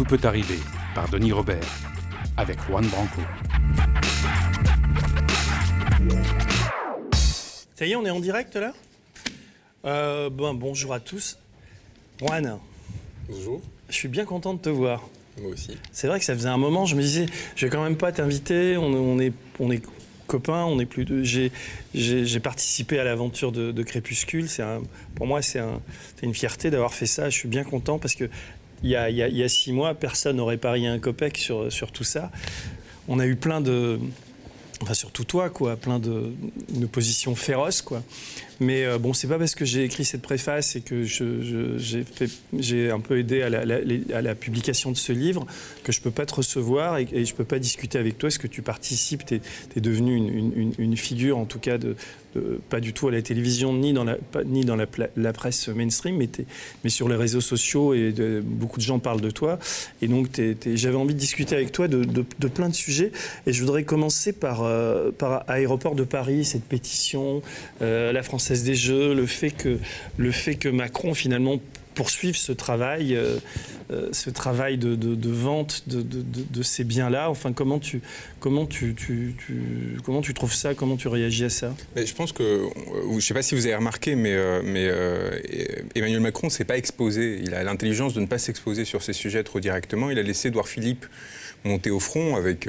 Tout peut arriver par Denis Robert avec Juan Branco. Ça y est, on est en direct là? Euh, bon, Bonjour à tous. Juan. Bonjour. Je suis bien content de te voir. Moi aussi. C'est vrai que ça faisait un moment, je me disais, je vais quand même pas t'inviter, on, est, on est copains, on est plus de. J'ai participé à l'aventure de, Crépuscule. Un, pour moi, c'est un, une fierté d'avoir fait ça. Je suis bien content parce que il y a, six mois, personne n'aurait parié un copec sur, sur tout ça. On a eu plein de, enfin surtout toi, quoi, plein de, de positions féroces, quoi. Mais euh, bon, c'est pas parce que j'ai écrit cette préface et que j'ai un peu aidé à la, publication de ce livre que je peux pas te recevoir et, et je peux pas discuter avec toi. Est-ce que tu participes? Tu es, devenu une, figure, en tout cas, pas du tout à la télévision ni dans la, ni dans la, presse mainstream, mais, sur les réseaux sociaux et beaucoup de gens parlent de toi. Et donc, j'avais envie de discuter avec toi de, de, plein de sujets. Et je voudrais commencer par, euh, par Aéroport de Paris, cette pétition, euh, la Française des Jeux, le fait que, le fait que Macron finalement poursuivre ce travail, euh, euh, ce travail de, vente de, ces biens-là Enfin, comment tu, comment tu, comment tu trouves ça? Comment tu réagis à ça? Mais Je pense que, euh, je ne sais pas si vous avez remarqué, mais, mais Emmanuel Macron ne s'est pas exposé. Il a l'intelligence de ne pas s'exposer sur ces sujets trop directement. Il a laissé Edouard Philippe monter au front avec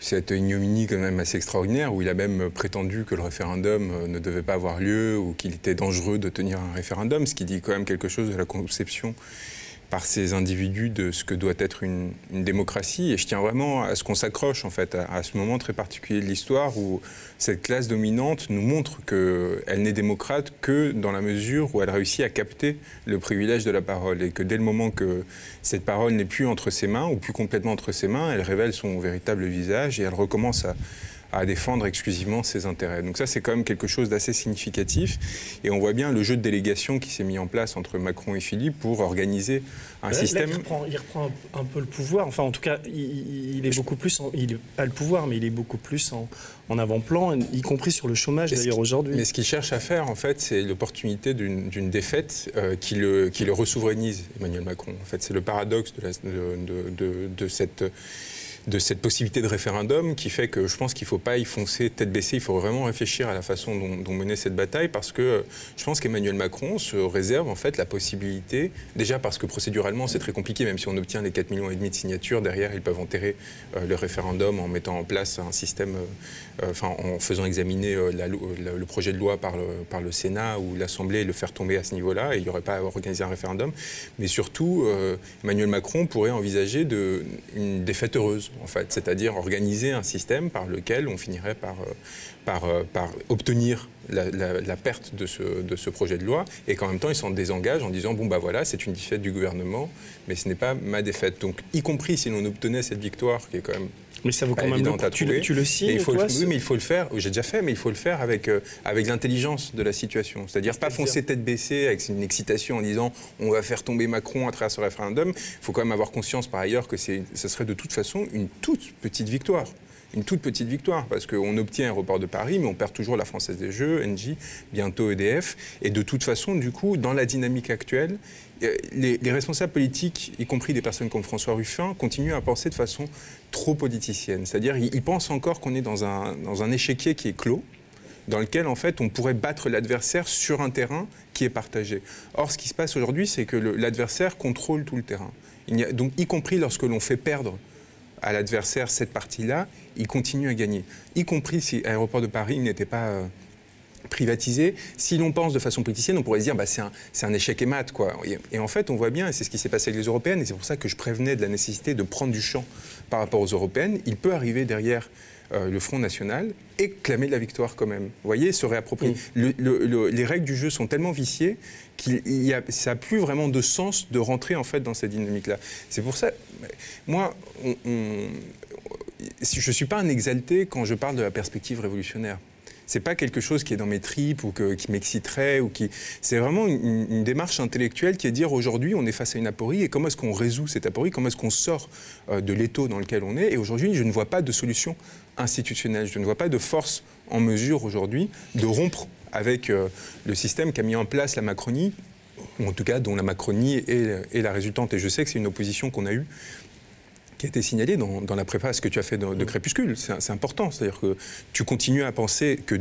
cette ignominie quand même assez extraordinaire où il a même prétendu que le référendum euh, ne devait pas avoir lieu ou qu'il était dangereux de tenir un référendum, ce qui dit quand même quelque chose de la conception par ces individus de ce que doit être une, démocratie. Et je tiens vraiment à ce qu'on s'accroche en fait à, ce moment très particulier de l'histoire où cette classe dominante nous montre qu'elle n'est démocrate que dans la mesure où elle réussit à capter le privilège de la parole et que dès le moment que cette parole n'est plus entre ses mains ou plus complètement entre ses mains, elle révèle son véritable visage et elle recommence à à défendre exclusivement ses intérêts. Donc ça, c'est quand même quelque chose d'assez significatif. Et on voit bien le jeu de délégation qui s'est mis en place entre Macron et Philippe pour organiser un système... il, reprend, un, peu le pouvoir. Enfin, en tout cas, il, est beaucoup plus... il n'a pas le pouvoir, mais il est beaucoup plus en, en avant-plan, y compris sur le chômage d'ailleurs aujourd'hui. Mais ce qu'il cherche à faire, en fait, c'est l'opportunité d'une défaite euh, qui, le, qui le resouveraineise, Emmanuel Macron. En fait, c'est le paradoxe de, de, de, de cette de cette possibilité de référendum qui fait que je pense qu'il ne faut pas y foncer tête baissée. Il faut vraiment réfléchir à la façon dont, mener cette bataille parce que je pense qu'Emmanuel Macron se réserve en fait la possibilité, déjà parce que procéduralement c'est très compliqué, même si on obtient les 4 millions de signatures, derrière ils peuvent enterrer euh, le référendum en mettant en place un système, euh, euh, enfin en faisant examiner le projet de loi par le, Sénat ou l'Assemblée et le faire tomber à ce niveau-là et il n'y aurait pas à organiser un référendum. Mais surtout, Emmanuel Macron pourrait envisager une défaite heureuse en fait, c'est-à-dire organiser un système par lequel on finirait par, euh, euh, obtenir la, perte de ce, de ce, projet de loi et qu'en même temps ils s'en désengagent en disant bon bah voilà c'est une défaite du gouvernement mais ce n'est pas ma défaite. Donc y compris si l'on obtenait cette victoire qui est quand même mais ça vaut quand même beaucoup. Tu, le, tu le signes il faut toi, Oui, mais il faut le faire. J'ai déjà fait, mais il faut le faire avec, euh, avec l'intelligence de la situation. C'est-à-dire pas foncer tête baissée avec une excitation en disant on va faire tomber Macron à travers ce référendum. Il faut quand même avoir conscience par ailleurs que ce serait de toute façon une toute petite victoire une toute petite victoire, parce qu'on obtient un report de Paris, mais on perd toujours la Française des Jeux, Engie, bientôt EDF. Et de toute façon, du coup, dans la dynamique actuelle, euh, les, responsables politiques, y compris des personnes comme François Ruffin, continuent à penser de façon trop politicienne. C'est-à-dire, ils, pensent encore qu'on est dans un, dans échiquier qui est clos, dans lequel, en fait, on pourrait battre l'adversaire sur un terrain qui est partagé. Or, ce qui se passe aujourd'hui, c'est que l'adversaire contrôle tout le terrain. Donc, y compris lorsque l'on fait perdre à l'adversaire cette partie-là, il continue à gagner. Y compris si l'aéroport de Paris n'était pas euh, privatisé. Si l'on pense de façon politicienne, on pourrait se dire bah, c'est un, échec et mat. Quoi. Et, en fait, on voit bien, et c'est ce qui s'est passé avec les européennes, et c'est pour ça que je prévenais de la nécessité de prendre du champ par rapport aux européennes, il peut arriver derrière euh, le Front National et clamer de la victoire quand même. Vous voyez, se réapproprier. les règles du jeu sont tellement viciées qu'il y a, ça n'a plus vraiment de sens de rentrer en fait dans cette dynamique-là. C'est pour ça, moi, on, je ne suis pas un exalté quand je parle de la perspective révolutionnaire c'est pas quelque chose qui est dans mes tripes ou qui m'exciterait ou qui. C'est vraiment une, démarche intellectuelle qui est de dire aujourd'hui on est face à une aporie et comment est-ce qu'on résout cette aporie, comment est-ce qu'on sort euh, de l'étau dans lequel on est? Et aujourd'hui, je ne vois pas de solution institutionnelle, je ne vois pas de force en mesure aujourd'hui de rompre avec euh, le système qu'a mis en place la Macronie ou en tout cas dont la Macronie est, la résultante. Et je sais que c'est une opposition qu'on a eue qui a été signalée dans, la préface que tu as fait de, de Crépuscule. C'est important, c'est-à-dire que tu continues à penser que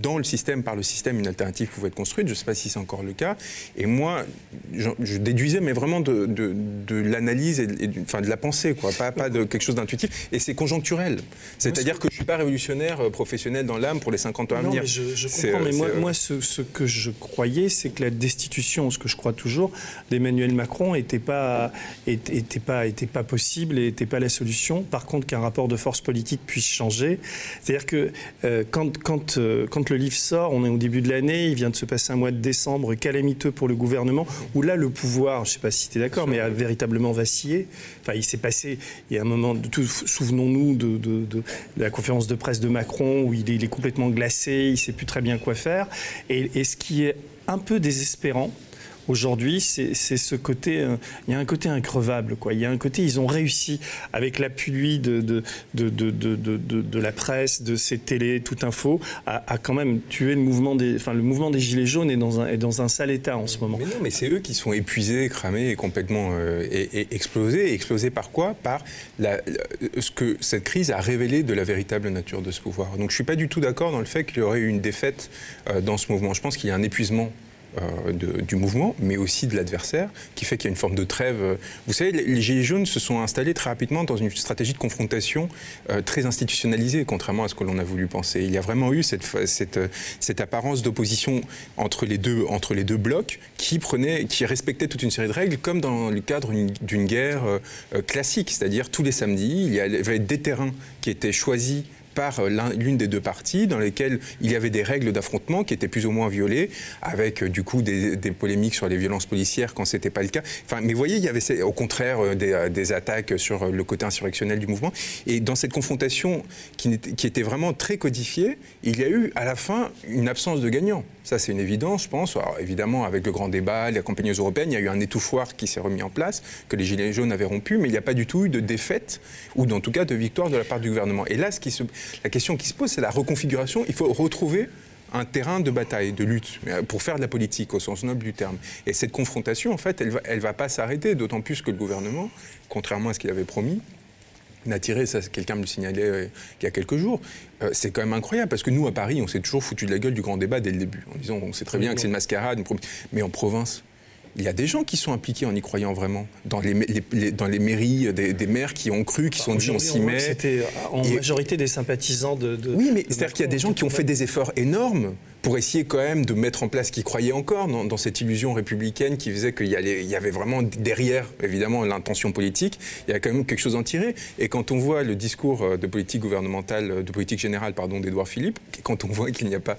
dans le système, par le système, une alternative pouvait être construite. Je ne sais pas si c'est encore le cas. Et moi, je, déduisais, mais vraiment de, de, l'analyse et, de, enfin, de la pensée, quoi. Pas, pas de quelque chose d'intuitif. Et c'est conjoncturel. C'est-à-dire que je ne suis pas révolutionnaire euh, professionnel dans l'âme pour les 50 ans à venir. Mais je, je comprends, mais moi, euh, moi ce, que je croyais, c'est que la destitution, ce que je crois toujours, d'Emmanuel Macron n'était pas, était, pas, était pas possible et n'était pas la solution. Par contre, qu'un rapport de force politique puisse changer. C'est-à-dire que euh, quand, quand, quand le livre sort, on est au début de l'année, il vient de se passer un mois de décembre calamiteux pour le gouvernement, où là, le pouvoir, je ne sais pas si tu es d'accord, mais a véritablement vacillé. Enfin, il s'est passé, il y a un moment, souvenons-nous de, la conférence de presse de Macron, où il est, complètement glacé, il ne sait plus très bien quoi faire. et ce qui est un peu désespérant, aujourd'hui, c'est ce côté, euh, il y a un côté increvable, quoi. Il y a un côté, ils ont réussi avec l'appui de de, la presse, de ces télés, tout info, à, quand même tuer le mouvement des, Gilets jaunes est dans un, sale état en ce moment. Mais non, mais c'est eux qui sont épuisés, cramés et complètement euh, et, explosés. explosés par quoi? Par la, ce que cette crise a révélé de la véritable nature de ce pouvoir. Donc je suis pas du tout d'accord dans le fait qu'il y aurait eu une défaite euh, dans ce mouvement. Je pense qu'il y a un épuisement euh, du mouvement, mais aussi de l'adversaire, qui fait qu'il y a une forme de trêve. Vous savez, les Gilets jaunes se sont installés très rapidement dans une stratégie de confrontation euh, très institutionnalisée, contrairement à ce que l'on a voulu penser. Il y a vraiment eu cette, cette, cette apparence d'opposition entre les deux entre les deux blocs qui prenait, qui respectait toute une série de règles, comme dans le cadre d'une guerre euh, classique, c'est-à-dire tous les samedis, il y avait des terrains qui étaient choisis par euh, l'une des deux parties, dans lesquelles il y avait des règles d'affrontement qui étaient plus ou moins violées, avec euh, du coup des, polémiques sur les violences policières quand c'était pas le cas. Enfin, mais vous voyez, il y avait au contraire euh, des, attaques sur le côté insurrectionnel du mouvement. Et dans cette confrontation qui, était vraiment très codifiée, il y a eu à la fin une absence de gagnant. Ça, c'est une évidence, je pense. Alors, évidemment, avec le grand débat, les campagnes européennes, il y a eu un étouffoir qui s'est remis en place, que les Gilets jaunes avaient rompu, mais il n'y a pas du tout eu de défaite, ou en tout cas de victoire de la part du gouvernement. Et là, ce qui se, la question qui se pose, c'est la reconfiguration. Il faut retrouver un terrain de bataille, de lutte, euh, pour faire de la politique au sens noble du terme. Et cette confrontation, en fait, elle ne va, elle va pas s'arrêter, d'autant plus que le gouvernement, contrairement à ce qu'il avait promis, n'a tiré, ça quelqu'un me le signalait euh, il y a quelques jours, euh, c'est quand même incroyable parce que nous à Paris on s'est toujours foutu de la gueule du grand débat dès le début en disant on sait très bien que c'est une mascarade, mais en province il y a des gens qui sont impliqués en y croyant vraiment. Dans les, dans les mairies, des, maires qui ont cru, qui sont dit on s'y met. C'était en majorité des sympathisants de. oui, mais c'est-à-dire qu'il y a des gens qui ont fait des efforts énormes pour essayer quand même de mettre en place, qui croyaient encore dans, cette illusion républicaine qui faisait qu'il y, y, avait vraiment derrière, évidemment, l'intention politique, il y a quand même quelque chose à en tirer. Et quand on voit le discours euh, de politique gouvernementale, de politique générale, pardon, d'Edouard Philippe, quand on voit qu'il n'y a pas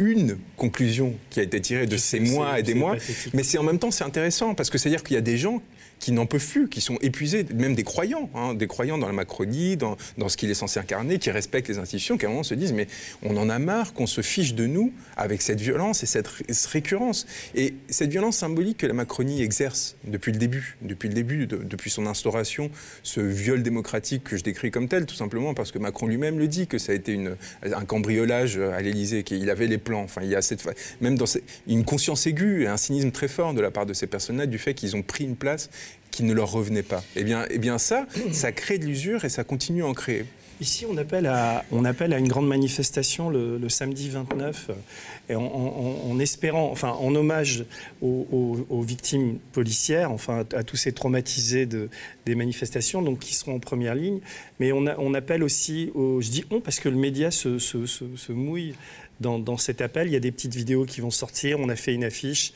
une conclusion qui a été tirée de ces mois et des mois, mais c'est en même temps c'est intéressant parce que c'est à dire qu'il y a des gens qui n'en peuvent plus, qui sont épuisés, même des croyants, hein, des croyants dans la Macronie, dans, ce qu'il est censé incarner, qui respectent les institutions, qui à un moment se disent mais on en a marre qu'on se fiche de nous avec cette violence et cette, récurrence. Et cette violence symbolique que la Macronie exerce depuis le début, depuis le début, depuis son instauration, ce viol démocratique que je décris comme tel, tout simplement parce que Macron lui-même le dit que ça a été un cambriolage à l'Élysée, qu'il avait les plans. Enfin, il y a cette, même dans une conscience aiguë et un cynisme très fort de la part de ces personnes-là du fait qu'ils ont pris une place qui ne leur revenait pas. Eh bien, eh bien ça, ça crée de l'usure et ça continue à en créer. Ici, on appelle à, on appelle à une grande manifestation le, samedi 29, et en, espérant, enfin, en hommage aux, victimes policières, enfin, à tous ces traumatisés de, des manifestations, donc qui seront en première ligne. Mais on, appelle aussi, je dis on parce que le média se, mouille dans, cet appel. Il y a des petites vidéos qui vont sortir. On a fait une affiche.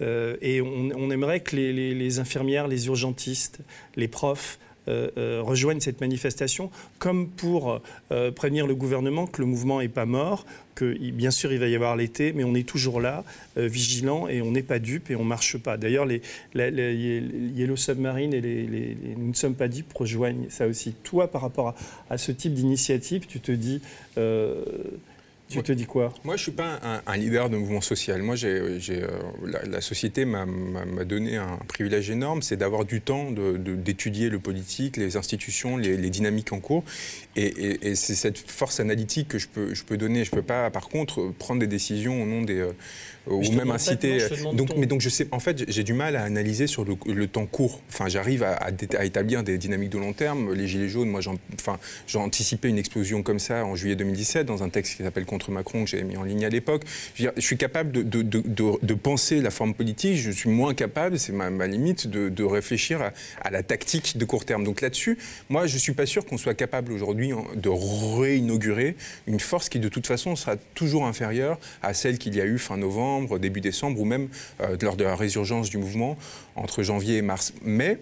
Euh, et on, aimerait que les, infirmières, les urgentistes, les profs euh, euh, rejoignent cette manifestation, comme pour prévenir le gouvernement que le mouvement n'est pas mort, que bien sûr il va y avoir l'été, mais on est toujours là, vigilant, et on n'est pas dupe et on ne marche pas. D'ailleurs, les, Yellow Submarine et les, Nous ne sommes pas dupes rejoignent ça aussi. Toi, par rapport à ce type d'initiative, tu te dis tu te dis quoi? Moi, je ne suis pas un, leader de mouvement social. Moi, j'ai, euh, la, société m'a, donné un privilège énorme, c'est d'avoir du temps d'étudier le politique, les institutions, les, dynamiques en cours. Et, c'est cette force analytique que je peux, je peux donner. Je ne peux pas, par contre, prendre des décisions au nom des, euh, ou même inciter. donc, mais donc je sais, en fait, j'ai du mal à analyser sur le, temps court. Enfin, j'arrive à, à, établir des dynamiques de long terme. Les gilets jaunes, moi, enfin, j'ai anticipé une explosion comme ça en juillet 2017 dans un texte qui s'appelle Contre Macron que j'avais mis en ligne à l'époque. Je, suis capable de, de, de, de, penser la forme politique. Je suis moins capable, c'est ma, ma, limite, de, réfléchir à, à, la tactique de court terme. Donc là-dessus, moi, je suis pas sûr qu'on soit capable aujourd'hui de réinaugurer une force qui, de toute façon, sera toujours inférieure à celle qu'il y a eu fin novembre, début décembre, ou même euh, lors de la résurgence du mouvement entre janvier et mars. Mais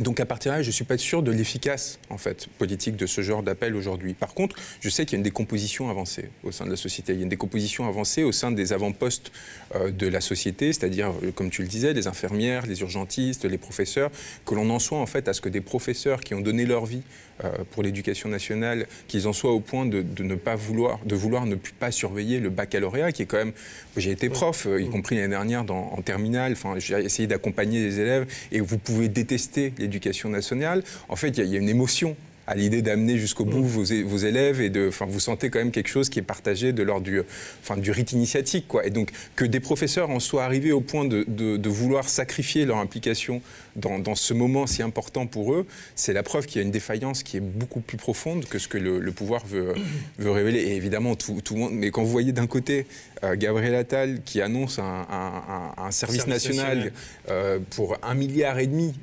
donc à partir de là, je ne suis pas sûr de l'efficace en fait politique de ce genre d'appel aujourd'hui. Par contre, je sais qu'il y a une décomposition avancée au sein de la société. Il y a une décomposition avancée au sein des avant-postes euh, de la société, c'est-à-dire, euh, comme tu le disais, les infirmières, les urgentistes, les professeurs, que l'on en soit en fait à ce que des professeurs qui ont donné leur vie euh, pour l'éducation nationale, qu'ils en soient au point de, ne pas vouloir, de vouloir ne plus pas surveiller le baccalauréat, qui est quand même. J'ai été prof, y compris l'année dernière en terminale. Enfin, j'ai essayé d'accompagner les élèves, et vous pouvez détester l'éducation nationale. En fait, il y, a une émotion à l'idée d'amener jusqu'au bout vos, vos, élèves et de, enfin, vous sentez quand même quelque chose qui est partagé de l'ordre du, enfin, du rite initiatique, quoi. Et donc que des professeurs en soient arrivés au point de, de, vouloir sacrifier leur implication dans, dans, ce moment si important pour eux, c'est la preuve qu'il y a une défaillance qui est beaucoup plus profonde que ce que le, pouvoir veut, veut, révéler. Et évidemment, tout, tout, le monde. Mais quand vous voyez d'un côté euh, Gabriel Attal qui annonce un, un, service, national, euh, pour un milliard et demi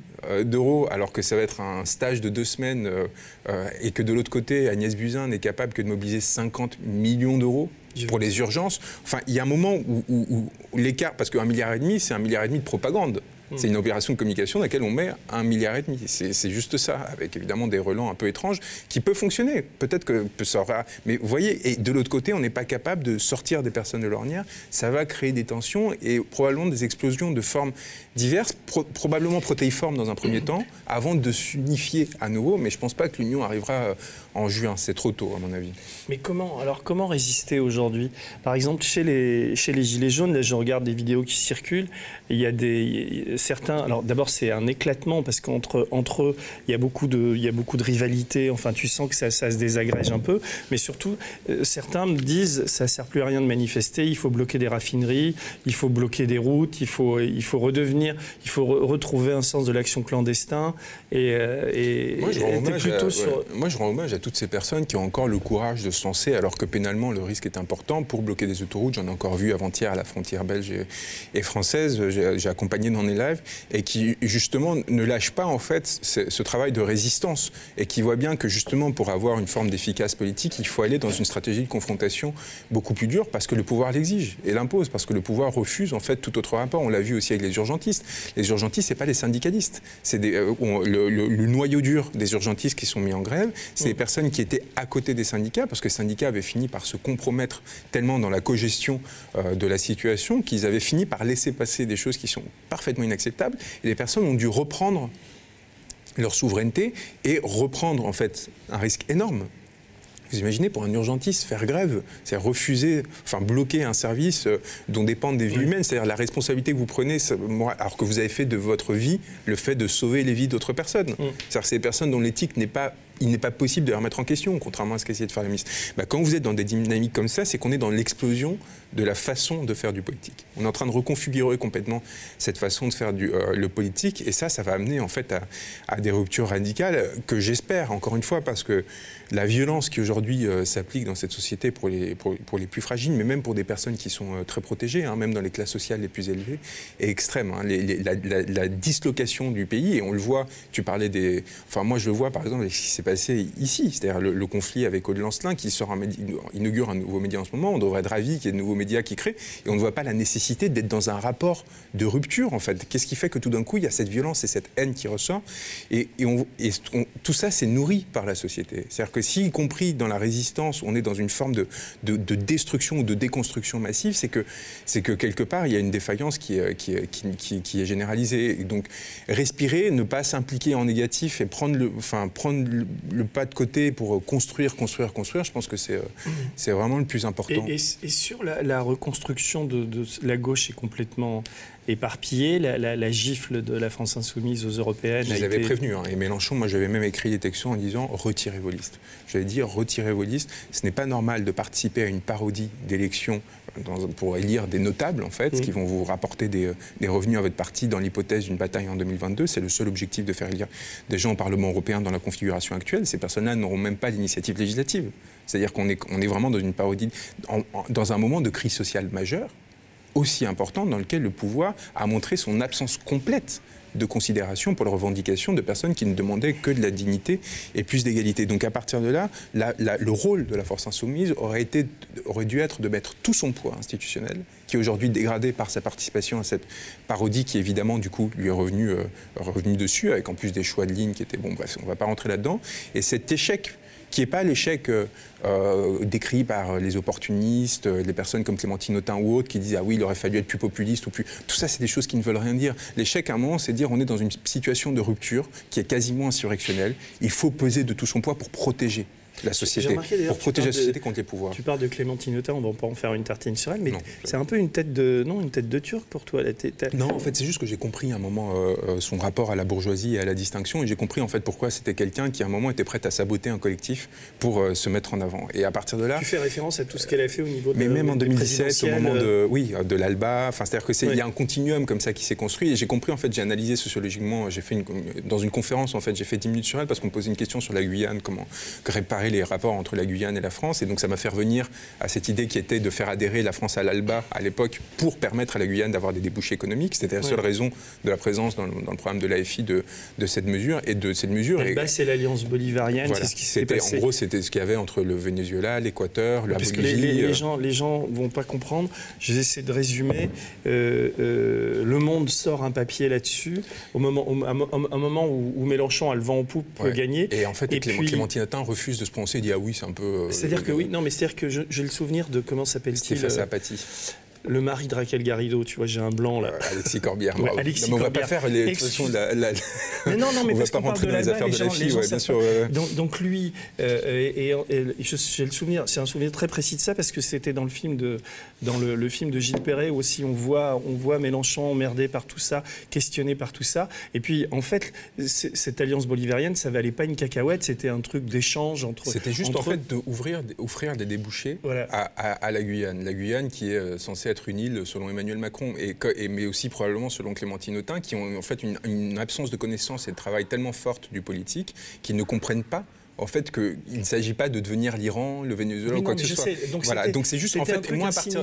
d'euros, alors que ça va être un stage de deux semaines, euh, euh, et que de l'autre côté, Agnès Buzyn n'est capable que de mobiliser 50 millions d'euros pour les urgences. Enfin, il y a un moment où, où l'écart, parce qu'un milliard et demi, c'est un milliard et demi de propagande. C'est une opération de communication dans laquelle on met un milliard et demi. C'est juste ça, avec évidemment des relents un peu étranges, qui peut fonctionner. Peut-être que ça aura... Mais vous voyez, et de l'autre côté, on n'est pas capable de sortir des personnes de l'ornière. Ça va créer des tensions et probablement des explosions de formes diverses, probablement protéiformes dans un premier temps, avant de s'unifier à nouveau. Mais je ne pense pas que l'union arrivera euh, en juin. C'est trop tôt, à mon avis. Mais comment, alors, comment résister aujourd'hui? Par exemple, chez les, chez les Gilets jaunes, là, je regarde des vidéos qui circulent. Il y a des certains. Alors d'abord, c'est un éclatement parce qu'entre entre eux, il y a beaucoup de, il y a beaucoup de rivalité. Enfin, tu sens que ça, ça se désagrège un peu. Mais surtout, euh, certains me disent, ça sert plus à rien de manifester. Il faut bloquer des raffineries, il faut bloquer des routes, il faut, il faut redevenir, il faut retrouver un sens de l'action clandestin. Et, euh, et moi, je rends hommage à, sur... moi, je rends hommage à toutes ces personnes qui ont encore le courage de se lancer, alors que pénalement le risque est important pour bloquer des autoroutes. J'en ai encore vu avant-hier à la frontière belge et, française. J'ai accompagné dans les lives et qui justement ne lâche pas en fait ce, travail de résistance et qui voit bien que justement pour avoir une forme d'efficace politique, il faut aller dans une stratégie de confrontation beaucoup plus dure parce que le pouvoir l'exige et l'impose, parce que le pouvoir refuse en fait tout autre rapport. On l'a vu aussi avec les urgentistes. Les urgentistes, c'est pas les syndicalistes, c'est euh, le, noyau dur des urgentistes qui sont mis en grève, c'est les mm. Personnes qui étaient à côté des syndicats parce que les syndicats avaient fini par se compromettre tellement dans la cogestion euh, de la situation qu'ils avaient fini par laisser passer des choses qui sont parfaitement inacceptables et les personnes ont dû reprendre leur souveraineté et reprendre en fait un risque énorme. Vous imaginez pour un urgentiste faire grève, c'est refuser, enfin bloquer un service euh, dont dépendent des vies humaines, c'est-à-dire la responsabilité que vous prenez, alors que vous avez fait de votre vie le fait de sauver les vies d'autres personnes. C'est-à-dire c'est des personnes dont l'éthique n'est pas il n'est pas possible de les remettre en question, contrairement à ce qu'essayait de faire la ministre. Bah, quand vous êtes dans des dynamiques comme ça, c'est qu'on est dans l'explosion de la façon de faire du politique. On est en train de reconfigurer complètement cette façon de faire euh, le politique, et ça, ça va amener en fait à, des ruptures radicales que j'espère, encore une fois, parce que la violence qui aujourd'hui euh, s'applique dans cette société pour les, pour, les plus fragiles, mais même pour des personnes qui sont euh, très protégées, hein, même dans les classes sociales les plus élevées, est extrême. Hein. la, dislocation du pays, et on le voit, tu parlais des... Enfin, moi, je le vois, par exemple, avec ce qui s'est passé ici, c'est-à-dire le, conflit avec Aude Lancelin, qui inaugure un nouveau média en ce moment. On devrait être ravis qu'il y ait de nouveaux médias qui créent, et on ne voit pas la nécessité d'être dans un rapport de rupture, en fait. Qu'est-ce qui fait que tout d'un coup, il y a cette violence et cette haine qui ressort Et, on, tout ça, c'est nourri par la société. C'est-à-dire que si, y compris dans la résistance, on est dans une forme de, de, destruction ou de déconstruction massive, c'est que, c'est que quelque part, il y a une défaillance qui est, qui qui, qui, est généralisée. donc, respirer, ne pas s'impliquer en négatif et prendre le, enfin, prendre le, pas de côté pour construire, construire, construire, je pense que c'est, mmh. c'est vraiment le plus important. Et, sur la, reconstruction de, la gauche est complètement éparpillé. La, gifle de la France insoumise aux européennes. Ils avaient prévenu. Hein. et Mélenchon, moi, j'avais même écrit des textos en disant retirez vos listes. J'avais dit retirez vos listes. Ce n'est pas normal de participer à une parodie d'élection pour élire des notables, en fait, qui vont vous rapporter des, des, revenus à votre parti dans l'hypothèse d'une bataille en 2022. C'est le seul objectif de faire élire des gens au Parlement européen dans la configuration actuelle. Ces personnes-là n'auront même pas d'initiative législative. C'est-à-dire qu'on est, vraiment dans une parodie, dans un moment de crise sociale majeure, aussi important, dans lequel le pouvoir a montré son absence complète de considération pour les revendications de personnes qui ne demandaient que de la dignité et plus d'égalité. Donc à partir de là, le rôle de la force insoumise aurait dû être de mettre tout son poids institutionnel, qui est aujourd'hui dégradé par sa participation à cette parodie qui évidemment du coup lui est revenu, euh, revenu dessus, avec en plus des choix de ligne qui étaient, bon bref, on ne va pas rentrer là-dedans. Et cet échec qui n'est pas l'échec euh, euh, décrit par les opportunistes, les euh, personnes comme Clémentine Autain ou autres qui disent ah oui, il aurait fallu être plus populiste ou plus. Tout ça, c'est des choses qui ne veulent rien dire. L'échec, à un moment, c'est dire on est dans une situation de rupture qui est quasiment insurrectionnelle. Il faut peser de tout son poids pour protéger la société, pour protéger la société contre les pouvoirs. Tu parles de Clémentine Autain, on va pas en faire une tartine sur elle, mais c'est un peu une tête de non, une tête de turc pour toi. non, en fait, c'est juste que j'ai compris à un moment euh, euh, son rapport à la bourgeoisie et à la distinction, et j'ai compris en fait pourquoi c'était quelqu'un qui à un moment était prêt à saboter un collectif pour euh, se mettre en avant. Et à partir de là, tu fais référence à tout ce qu'elle a fait au niveau. de Mais même en 2017, au moment de oui de l'Alba, enfin c'est-à-dire que c'est il y a un continuum comme ça qui s'est construit, et j'ai compris en fait, j'ai analysé sociologiquement, j'ai fait une, dans une conférence en fait, j'ai fait 10 minutes sur elle parce qu'on posait une question sur la Guyane, comment réparer les rapports entre la Guyane et la France. Et donc ça m'a fait revenir à cette idée qui était de faire adhérer la France à l'ALBA à l'époque pour permettre à la Guyane d'avoir des débouchés économiques. C'était la seule raison de la présence dans le, programme de l'AFI de, de, cette mesure et de cette mesure. L'ALBA, c'est l'alliance bolivarienne, c'est ce qui s'est passé. En gros, c'était ce qu'il y avait entre le Venezuela, l'Équateur, la Parce Bolivie. Que les, les, euh. gens, les gens vont pas comprendre. Je vais essayer de résumer. Euh, euh, le Monde sort un papier là-dessus au moment, un moment où, Mélenchon a le vent en poupe pour gagner. Et en fait, et Clémentine Attin refuse de se dit ah oui, c'est un peu euh, c'est-à-dire que oui, non, mais c'est-à-dire que j'ai le souvenir de comment s'appelle-t-il Stéphane Apathie le mari de Raquel Garrido, tu vois, j'ai un blanc là. Euh, Alexis Corbière. Alexis on va pas faire les. La, Mais non, non, mais on parce va pas rentrer dans les affaires de la fille, bien sûr. Donc, donc, lui, euh, et, j'ai le souvenir, c'est un souvenir très précis de ça parce que c'était dans le film de, dans le, film de Gilles Perret où aussi on voit, on voit Mélenchon emmerdé par tout ça, questionné par tout ça. Et puis en fait, cette alliance bolivarienne, ça valait pas une cacahuète, c'était un truc d'échange entre. C'était juste en fait d'ouvrir, offrir des débouchés à, à, la Guyane. La Guyane qui est censée être une île selon Emmanuel Macron, et, mais aussi probablement selon Clémentine Autain, qui ont en fait une, une absence de connaissance et de travail tellement forte du politique qu'ils ne comprennent pas en fait qu'il ne s'agit pas de devenir l'Iran, le Venezuela ou quoi que ce soit. Donc voilà, donc c'est juste en fait moi partir.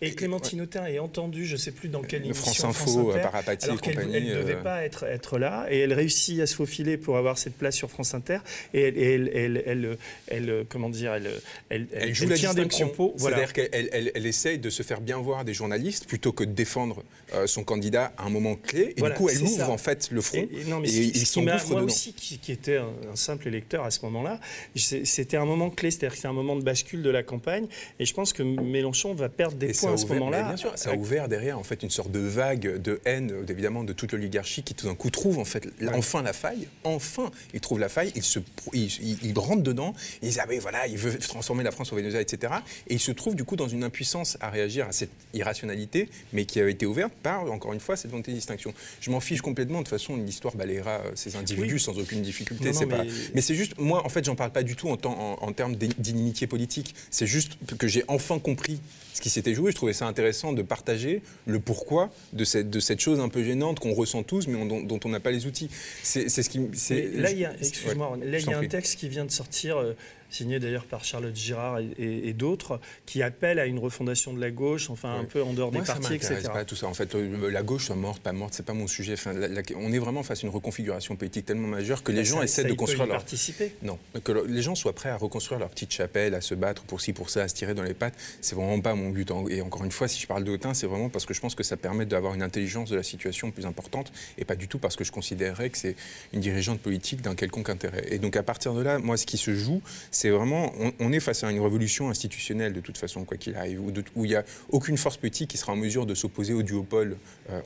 Et Clémentine Autain est entendue, je ne sais plus dans quelle émission. France Info, France par Apathie et compagnie. Elle ne devait euh. pas être, être là et elle réussit à se faufiler pour avoir cette place sur France Inter et elle, elle, elle, elle, comment dire, elle, elle, elle joue la tient des propos. C'est-à-dire qu'elle elle, essaye de se faire bien voir des journalistes plutôt que de défendre euh, son candidat à un moment clé. Et du coup, elle ouvre en fait le front. Et, non, mais et ils sont moi aussi, qui, qui était un, un simple électeur à ce moment-là, c'était un moment clé, c'est-à-dire que c'est un moment de bascule de la campagne. Et je pense que Mélenchon va perdre des points à ce moment-là. Bien sûr, ça a ouvert derrière en fait une sorte de vague de haine, évidemment, de toute l'oligarchie qui tout d'un coup trouve en fait enfin la faille. Enfin, il trouve la faille. Il se, il, rentre dedans. Il dit ah ben voilà, il veut transformer la France au Venezuela, etc. Et il se trouve du coup dans une impuissance à réagir à cette irrationalité, mais qui a été ouverte par encore une fois cette volonté de distinction. Je m'en fiche complètement. De toute façon, une histoire balayera euh, ces individus sans aucune difficulté. pas. Mais c'est juste moi en fait j'en parle pas du tout en, termes d'inimitié politique. C'est juste que j'ai enfin compris ce qui s'était joué. Je trouvais ça intéressant de partager le pourquoi de cette, de cette chose un peu gênante qu'on ressent tous, mais dont, on n'a pas les outils. C'est ce qui. Là, il y a, là, il y a un texte qui vient de sortir. Euh, signé d'ailleurs par Charlotte Girard et, d'autres, qui appellent à une refondation de la gauche, enfin un peu en dehors des partis, etc. pas tout ça. En fait, la gauche soit morte, pas morte, c'est pas mon sujet. Enfin, on est vraiment face à une reconfiguration politique tellement majeure que les gens essaient de construire leur. participer. Non, que les gens soient prêts à reconstruire leur petite chapelle, à se battre pour ci, pour ça, à se tirer dans les pattes. C'est vraiment pas mon but. Et encore une fois, si je parle d'Autain, c'est vraiment parce que je pense que ça permet d'avoir une intelligence de la situation plus importante et pas du tout parce que je considérerais que c'est une dirigeante politique d'un quelconque intérêt. Et donc à partir de là, moi, ce qui se joue, c'est vraiment, on, est face à une révolution institutionnelle de toute façon, quoi qu'il arrive, où, il n'y a aucune force politique qui sera en mesure de s'opposer au duopole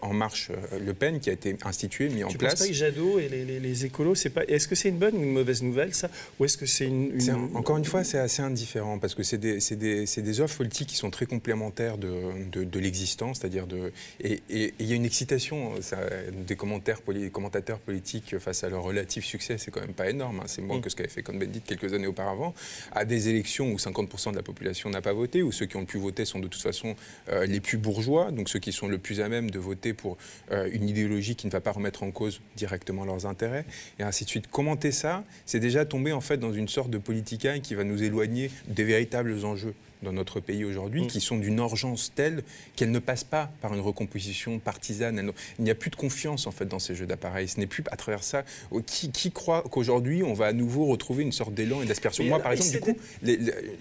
En Marche Le Pen qui a été institué, mis en place. Tu penses pas que Jadot et les, écolos, c'est pas, est-ce que c'est une bonne ou une mauvaise nouvelle ça, ou est-ce que c'est une, encore une fois, c'est assez indifférent parce que c'est des, des, des, offres politiques qui sont très complémentaires de, de, l'existence, c'est-à-dire de, et il y a une excitation ça, des commentaires, commentateurs politiques face à leur relatif succès, c'est quand même pas énorme. Hein. c'est moins mm. que ce qu'avait fait Cohn-Bendit quelques années auparavant. À des élections où 50% de la population n'a pas voté, où ceux qui ont le plus voté sont de toute façon euh, les plus bourgeois, donc ceux qui sont le plus à même de voter pour euh, une idéologie qui ne va pas remettre en cause directement leurs intérêts, et ainsi de suite. Commenter ça, c'est déjà tomber en fait dans une sorte de politica qui va nous éloigner des véritables enjeux dans notre pays aujourd'hui, mm. qui sont d'une urgence telle qu'elles ne passent pas par une recomposition partisane. Il n'y a plus de confiance en fait dans ces jeux d'appareils. Ce n'est plus à travers ça. Oh, qui, qui croit qu'aujourd'hui on va à nouveau retrouver une sorte d'élan et d'aspersion? Moi, par exemple, du coup,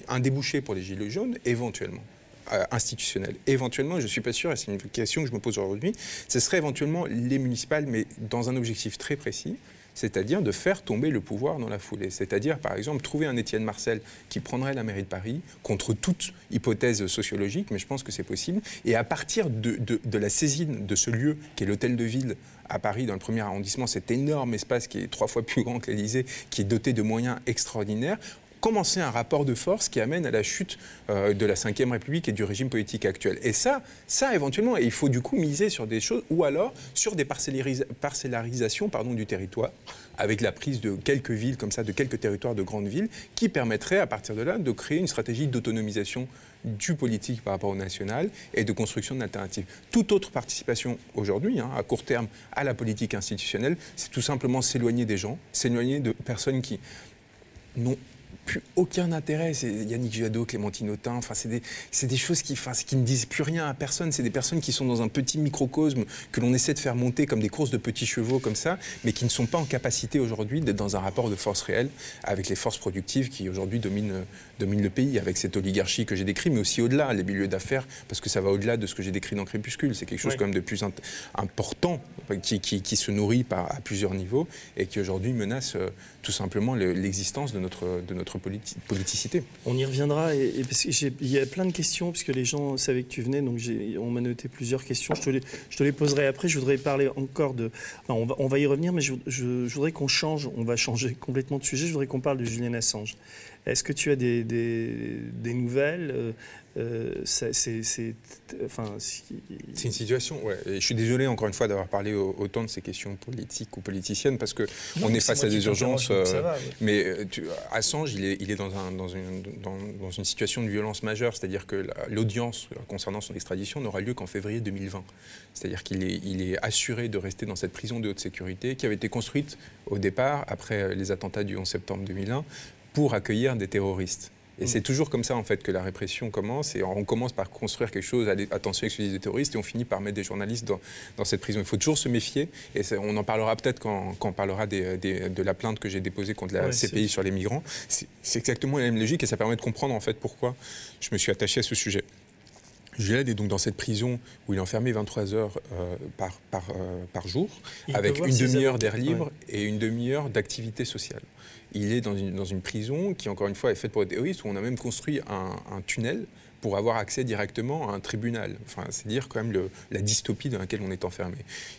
un débouché pour les gilets jaunes, éventuellement euh, institutionnel. Éventuellement, je ne suis pas sûr, et c'est une question que je me pose aujourd'hui, ce serait éventuellement les municipales, mais dans un objectif très précis, c'est-à-dire de faire tomber le pouvoir dans la foulée. C'est-à-dire, par exemple, trouver un Étienne Marcel qui prendrait la mairie de Paris contre toute hypothèse sociologique, mais je pense que c'est possible. Et à partir de, la saisine de ce lieu, qui est l'hôtel de ville à Paris, dans le premier arrondissement, cet énorme espace qui est trois fois plus grand que l'Élysée, qui est doté de moyens extraordinaires, commencer un rapport de force qui amène à la chute euh, de la Ve République et du régime politique actuel. Et ça, ça éventuellement, il faut du coup miser sur des choses, ou alors sur des parcellarisations pardon, du territoire, avec la prise de quelques villes comme ça, de quelques territoires de grandes villes, qui permettraient à partir de là de créer une stratégie d'autonomisation du politique par rapport au national et de construction d'une alternative. Toute autre participation aujourd'hui, hein, à court terme, à la politique institutionnelle, c'est tout simplement s'éloigner des gens, s'éloigner de personnes qui n'ont aucun intérêt. C'est Yannick Jadot, Clémentine Autain, c'est des, choses qui, enfin, qui ne disent plus rien à personne. C'est des personnes qui sont dans un petit microcosme que l'on essaie de faire monter comme des courses de petits chevaux comme ça, mais qui ne sont pas en capacité aujourd'hui d'être dans un rapport de force réelle avec les forces productives qui aujourd'hui dominent, dominent le pays, avec cette oligarchie que j'ai décrit, mais aussi au-delà, les milieux d'affaires, parce que ça va au-delà de ce que j'ai décrit dans Crépuscule. C'est quelque chose quand même de plus important qui, qui, se nourrit par, à plusieurs niveaux et qui aujourd'hui menace euh, tout simplement l'existence de notre, de notre politicité. On y reviendra. Et, il y a plein de questions, puisque les gens savaient que tu venais, donc on m'a noté plusieurs questions. Je te, les, je te, les, poserai après. Je voudrais parler encore de. on, va, on, va, y revenir, mais je, je, voudrais qu'on change. On va changer complètement de sujet. Je voudrais qu'on parle de Julian Assange. Est-ce que tu as des, des, des nouvelles euh, euh, c'est enfin, c'est une situation. Ouais. Et je suis désolé encore une fois d'avoir parlé autant de ces questions politiques ou politiciennes parce que on est face à des urgences. Euh, mais Assange, il est, il est dans, un, dans, une, dans, une situation de violence majeure, c'est-à-dire que l'audience concernant son extradition n'aura lieu qu'en février 2020. C'est-à-dire qu'il est, il est assuré de rester dans cette prison de haute sécurité qui avait été construite au départ après les attentats du 11 septembre 2001 pour accueillir des terroristes. Et c'est toujours comme ça, en fait, que la répression commence. Et on commence par construire quelque chose, attention exclusive des terroristes, et on finit par mettre des journalistes dans, dans cette prison. Il faut toujours se méfier. Et on en parlera peut-être quand, quand, on parlera des, de la plainte que j'ai déposée contre la CPI sur les migrants. C'est exactement la même logique et ça permet de comprendre, en fait, pourquoi je me suis attaché à ce sujet. Julian est donc dans cette prison où il est enfermé 23 heures euh, par, par, euh, par, jour, avec une demi-heure d'air libre et une demi-heure d'activité sociale il est dans une, dans une, prison qui, encore une fois, est faite pour les terroristes, où on a même construit un, tunnel pour avoir accès directement à un tribunal. Enfin, c'est dire quand même le, la dystopie dans laquelle on est enfermé.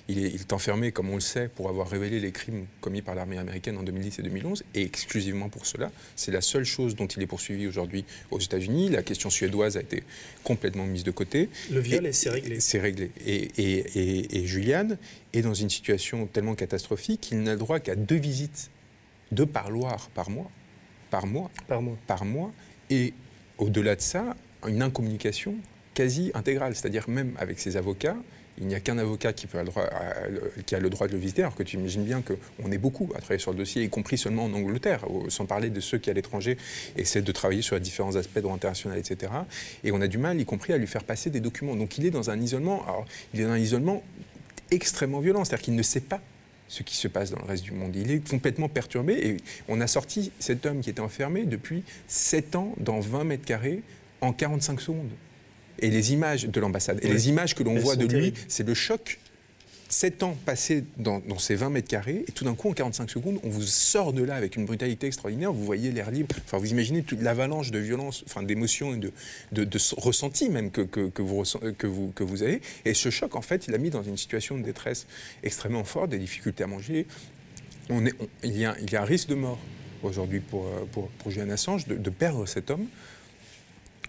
Il est, il est, enfermé, comme on le sait, pour avoir révélé les crimes commis par l'armée américaine en 2010 et 2011, et exclusivement pour cela. C'est la seule chose dont il est poursuivi aujourd'hui aux États-Unis. La question suédoise a été complètement mise de côté. Le viol, c'est réglé. C'est réglé. Et, et, et Julian est dans une situation tellement catastrophique qu'il n'a le droit qu'à deux visites deux parloirs par mois, par mois, par mois, par mois, et au-delà de ça, une incommunication quasi intégrale, c'est-à-dire même avec ses avocats, il n'y a qu'un avocat qui, peut le droit, qui, a le droit de le visiter, alors que tu imagines bien qu'on est beaucoup à travailler sur le dossier, y compris seulement en Angleterre, sans parler de ceux qui à l'étranger essaient de travailler sur les différents aspects de droit international, etc. Et on a du mal, y compris, à lui faire passer des documents. Donc il est dans un isolement, alors, il est dans un isolement extrêmement violent, c'est-à-dire qu'il ne sait pas ce qui se passe dans le reste du monde. Il est complètement perturbé et on a sorti cet homme qui était enfermé depuis 7 ans dans 20 mètres carrés en 45 secondes. Et les images de l'ambassade, et les images que l'on voit de lui, c'est le choc 7 ans passés dans, ces 20 mètres carrés, et tout d'un coup, en 45 secondes, on vous sort de là avec une brutalité extraordinaire. Vous voyez l'air libre. Enfin, vous imaginez toute l'avalanche de violence, enfin, d'émotions et de, de, ressentis même que, que, vous, que, vous, que vous avez. Et ce choc, en fait, il a mis dans une situation de détresse extrêmement forte, des difficultés à manger. On est, il, y a, il, y a, un risque de mort aujourd'hui pour, pour, pour Julian Assange, de perdre cet homme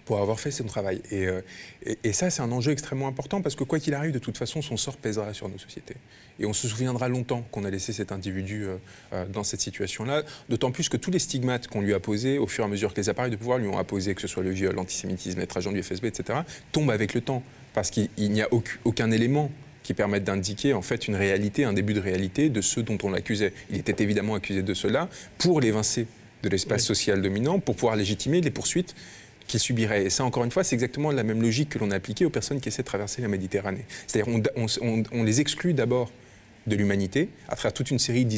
pour avoir fait son travail. Euh, et, et, ça, c'est un enjeu extrêmement important parce que quoi qu'il arrive, de toute façon, son sort pèsera sur nos sociétés. Et on se souviendra longtemps qu'on a laissé cet individu euh, euh, dans cette situation-là, d'autant plus que tous les stigmates qu'on lui a posés au fur et à mesure que les appareils de pouvoir lui ont apposés, que ce soit le viol, l'antisémitisme, être agent du FSB, etc., tombent avec le temps parce qu'il n'y a aucun élément qui permette d'indiquer en fait une réalité, un début de réalité de ceux dont on l'accusait. Il était évidemment accusé de cela pour l'évincer de l'espace social dominant, pour pouvoir légitimer les poursuites qu'ils subiraient. Et ça, encore une fois, c'est exactement la même logique que l'on a appliquée aux personnes qui essaient de traverser la Méditerranée. C'est-à-dire on, les exclut d'abord de l'humanité à travers toute une série de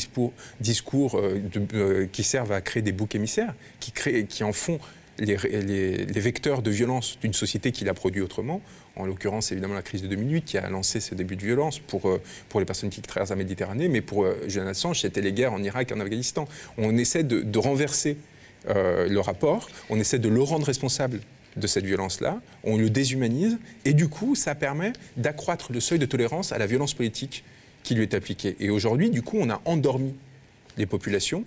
discours, euh, euh, qui servent à créer des boucs émissaires, qui, créent, qui en font les, vecteurs de violence d'une société qui l'a produit autrement. En l'occurrence, évidemment, la crise de 2008 qui a lancé ce début de violence pour, euh, pour les personnes qui traversent la Méditerranée, mais pour Julian Assange, c'était les guerres en Irak et en Afghanistan. On essaie de renverser euh, le rapport, on essaie de le rendre responsable de cette violence-là, on le déshumanise, et du coup, ça permet d'accroître le seuil de tolérance à la violence politique qui lui est appliquée. Et aujourd'hui, du coup, on a endormi les populations,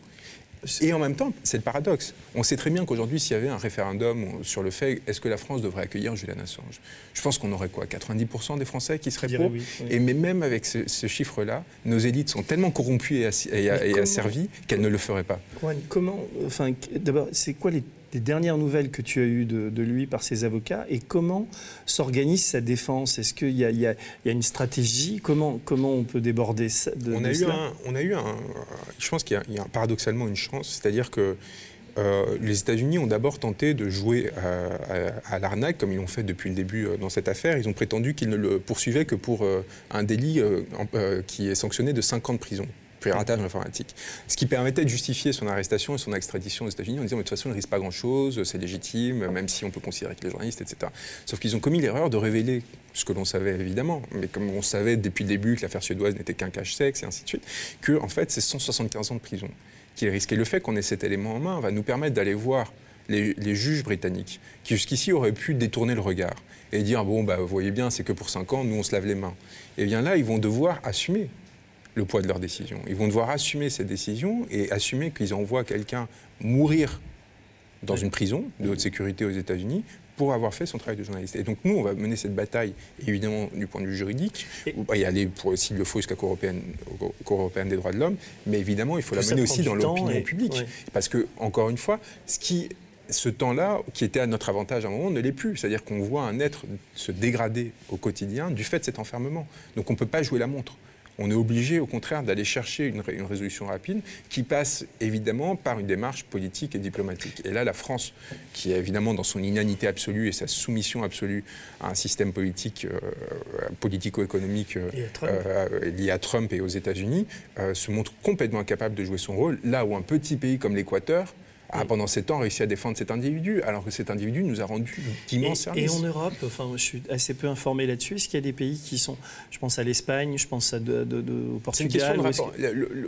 et en même temps, c'est le paradoxe. On sait très bien qu'aujourd'hui, s'il y avait un référendum sur le fait est-ce que la France devrait accueillir Julian Assange, je pense qu'on aurait quoi 90% des Français qui seraient pour Et mais même avec ce, chiffre-là, nos élites sont tellement corrompues et, asservies qu'elles ne le feraient pas. comment, enfin, d'abord, c'est quoi les les dernières nouvelles que tu as eues de, lui par ses avocats et comment s'organise sa défense? Est-ce qu'il y, y, a une stratégie? Comment, comment on peut déborder ça de, on, a eu un, on a eu un. Je pense qu'il y, a paradoxalement une chance, c'est-à-dire que. Euh, les États-Unis ont d'abord tenté de jouer à, l'arnaque, comme ils l'ont fait depuis le début euh, dans cette affaire. Ils ont prétendu qu'ils ne le poursuivaient que pour euh, un délit qui est sanctionné de 5 ans de prison piratage informatique. Ce qui permettait de justifier son arrestation et son extradition aux États-Unis en disant, mais de toute façon, il ne risque pas grand-chose, c'est légitime, même si on peut considérer que les journalistes, etc. Sauf qu'ils ont commis l'erreur de révéler ce que l'on savait évidemment, mais comme on savait depuis le début que l'affaire suédoise n'était qu'un cache-sexe et ainsi de suite, que en fait, c'est 175 ans de prison qu'il risque. Et le fait qu'on ait cet élément en main va nous permettre d'aller voir les, juges britanniques, qui jusqu'ici auraient pu détourner le regard et dire bon bah vous voyez bien c'est que pour 5 ans nous on se lave les mains. Et eh bien là ils vont devoir assumer le poids de leurs décisions. Ils vont devoir assumer ces décisions et assumer qu'ils envoient quelqu'un mourir dans une prison de haute sécurité aux États-Unis pour avoir fait son travail de journaliste. Et donc nous, on va mener cette bataille, évidemment, du point de vue juridique, y aller, s'il le faut, jusqu'à la Cour européenne, Cour européenne des droits de l'homme, mais évidemment, il faut la mener aussi dans l'opinion publique. Parce que, encore une fois, ce qui ce temps-là, qui était à notre avantage à un moment, ne l'est plus. C'est-à-dire qu'on voit un être se dégrader au quotidien du fait de cet enfermement. Donc on ne peut pas jouer la montre on est obligé, au contraire, d'aller chercher une, résolution rapide qui passe évidemment par une démarche politique et diplomatique. Et là, la France, qui est évidemment dans son inanité absolue et sa soumission absolue à un système politique, euh, politico-économique euh, euh, lié à Trump et aux États-Unis, se montre complètement incapable de jouer son rôle, là où un petit pays comme l'Équateur, a pendant sept ans réussi à défendre cet individu, alors que cet individu nous a rendu d'immenses services. Et en Europe, enfin, je suis assez peu informé là-dessus. Est-ce qu'il y a des pays qui sont, je pense à l'Espagne, je pense à de, au Portugal.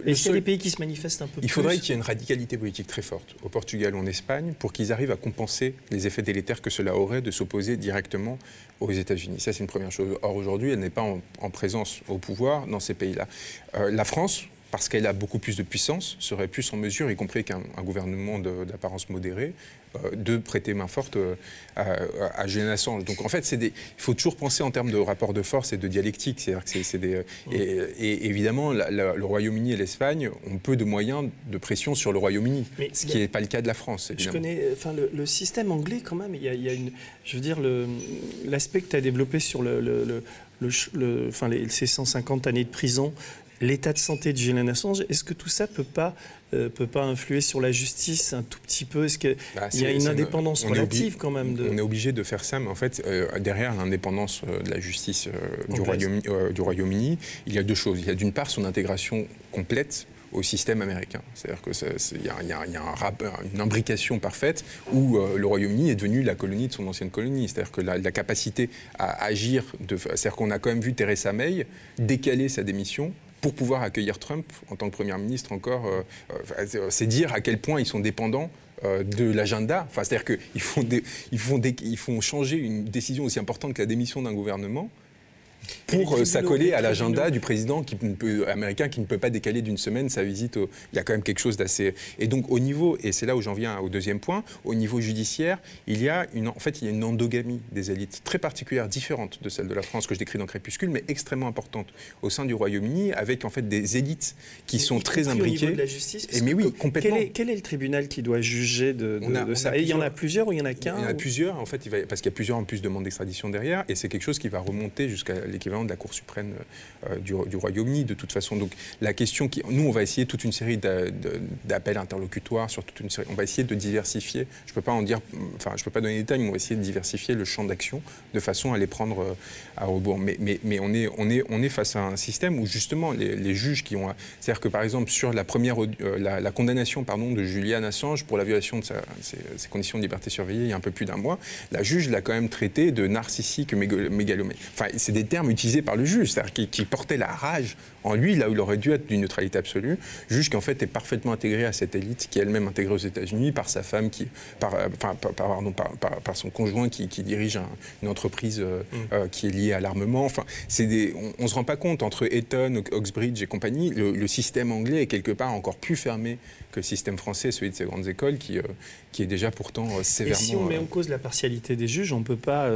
Est-ce qu'il y a des pays qui se manifestent un peu Il faudrait qu'il y ait une radicalité politique très forte au Portugal ou en Espagne pour qu'ils arrivent à compenser les effets délétères que cela aurait de s'opposer directement aux États-Unis. Ça, c'est une première chose. Or, aujourd'hui, elle n'est pas en, présence au pouvoir dans ces pays-là. Euh, la France, parce qu'elle a beaucoup plus de puissance, serait plus en mesure, y compris qu'un gouvernement d'apparence modérée, euh, de prêter main forte euh, à, à, Julian Assange. Donc en fait, il faut toujours penser en termes de rapport de force et de dialectique. C'est-à-dire que c'est des, et, évidemment, le Royaume-Uni et l'Espagne ont peu de moyens de pression sur le Royaume-Uni, ce qui n'est pas le cas de la France. Je connais, enfin, le, système anglais quand même. Il y a, une, je veux dire, l'aspect que tu as développé sur le, le, enfin, les, ces 150 années de prison l'état de santé de Julian Assange, est-ce que tout ça peut pas euh, peut pas influer sur la justice un tout petit peu? Est-ce qu'il bah, y a une indépendance relative quand même On est obligé de faire ça, mais en fait, euh, derrière l'indépendance euh, de la justice du Royaume-Uni, il y a deux choses. Il y a d'une part son intégration complète au système américain. C'est-à-dire qu'il y a, y a, y a un une imbrication parfaite où euh, le Royaume-Uni est devenu la colonie de son ancienne colonie. C'est-à-dire que la, la, capacité à agir, c'est-à-dire qu'on a quand même vu Theresa May décaler sa démission pour pouvoir accueillir Trump en tant que Premier ministre encore. Euh, euh, c'est dire à quel point ils sont dépendants de l'agenda. Enfin, c'est-à-dire qu'ils font, font, font changer une décision aussi importante que la démission d'un gouvernement pour euh, s'accoler à l'agenda du président qui peut, américain qui ne peut pas décaler d'une semaine sa visite. Il y a quand même quelque chose d'assez. Et donc au niveau, et c'est là où j'en viens au deuxième point, au niveau judiciaire, il y a une, en fait, il y a une endogamie des élites très particulière, différente de celle de la France que je décris dans Crépuscule, mais extrêmement importante au sein du Royaume-Uni, avec en fait des élites qui sont très imbriquées. Au niveau de la justice. Et mais oui, complètement. Quel est, quel est, le tribunal qui doit juger de, ça? Et il y en a plusieurs ou il y en a qu'un Il y en a plusieurs, en fait, il va, parce qu'il y a plusieurs en plus demandes d'extradition derrière, et c'est quelque chose qui va remonter jusqu'à l'équivalent de la Cour suprême euh, du, Royaume-Uni, de toute façon. Donc la question qui. Nous, on va essayer toute une série d'appels interlocutoires sur toute une série. On va essayer de diversifier. Je ne peux pas en dire. Enfin, je peux pas donner des détails, mais on va essayer de diversifier le champ d'action de façon à les prendre euh, à rebours. Mais, mais, mais on, est, on, est, on est face à un système où justement les, juges qui ont. C'est-à-dire que par exemple, sur la première. Euh, la, condamnation pardon, de Julian Assange pour la violation de ses, conditions de liberté surveillée il y a un peu plus d'un mois, la juge l'a quand même traité de narcissique mégalomé. Enfin, c'est des termes utilisés par le juge, c'est-à-dire qui, portait la rage en lui, là où il aurait dû être d'une neutralité absolue, juge qui en fait est parfaitement intégré à cette élite, qui est elle-même intégrée aux États-Unis par sa femme, qui, par, euh, enfin, par, par, son conjoint qui, dirige une entreprise euh, mm. euh, qui est liée à l'armement. Enfin, des, on ne se rend pas compte entre Eton, Oxbridge et compagnie, le, système anglais est quelque part encore plus fermé que le système français, celui de ces grandes écoles, qui, qui est déjà pourtant sévèrement. Et si on met en cause la partialité des juges, on ne peut pas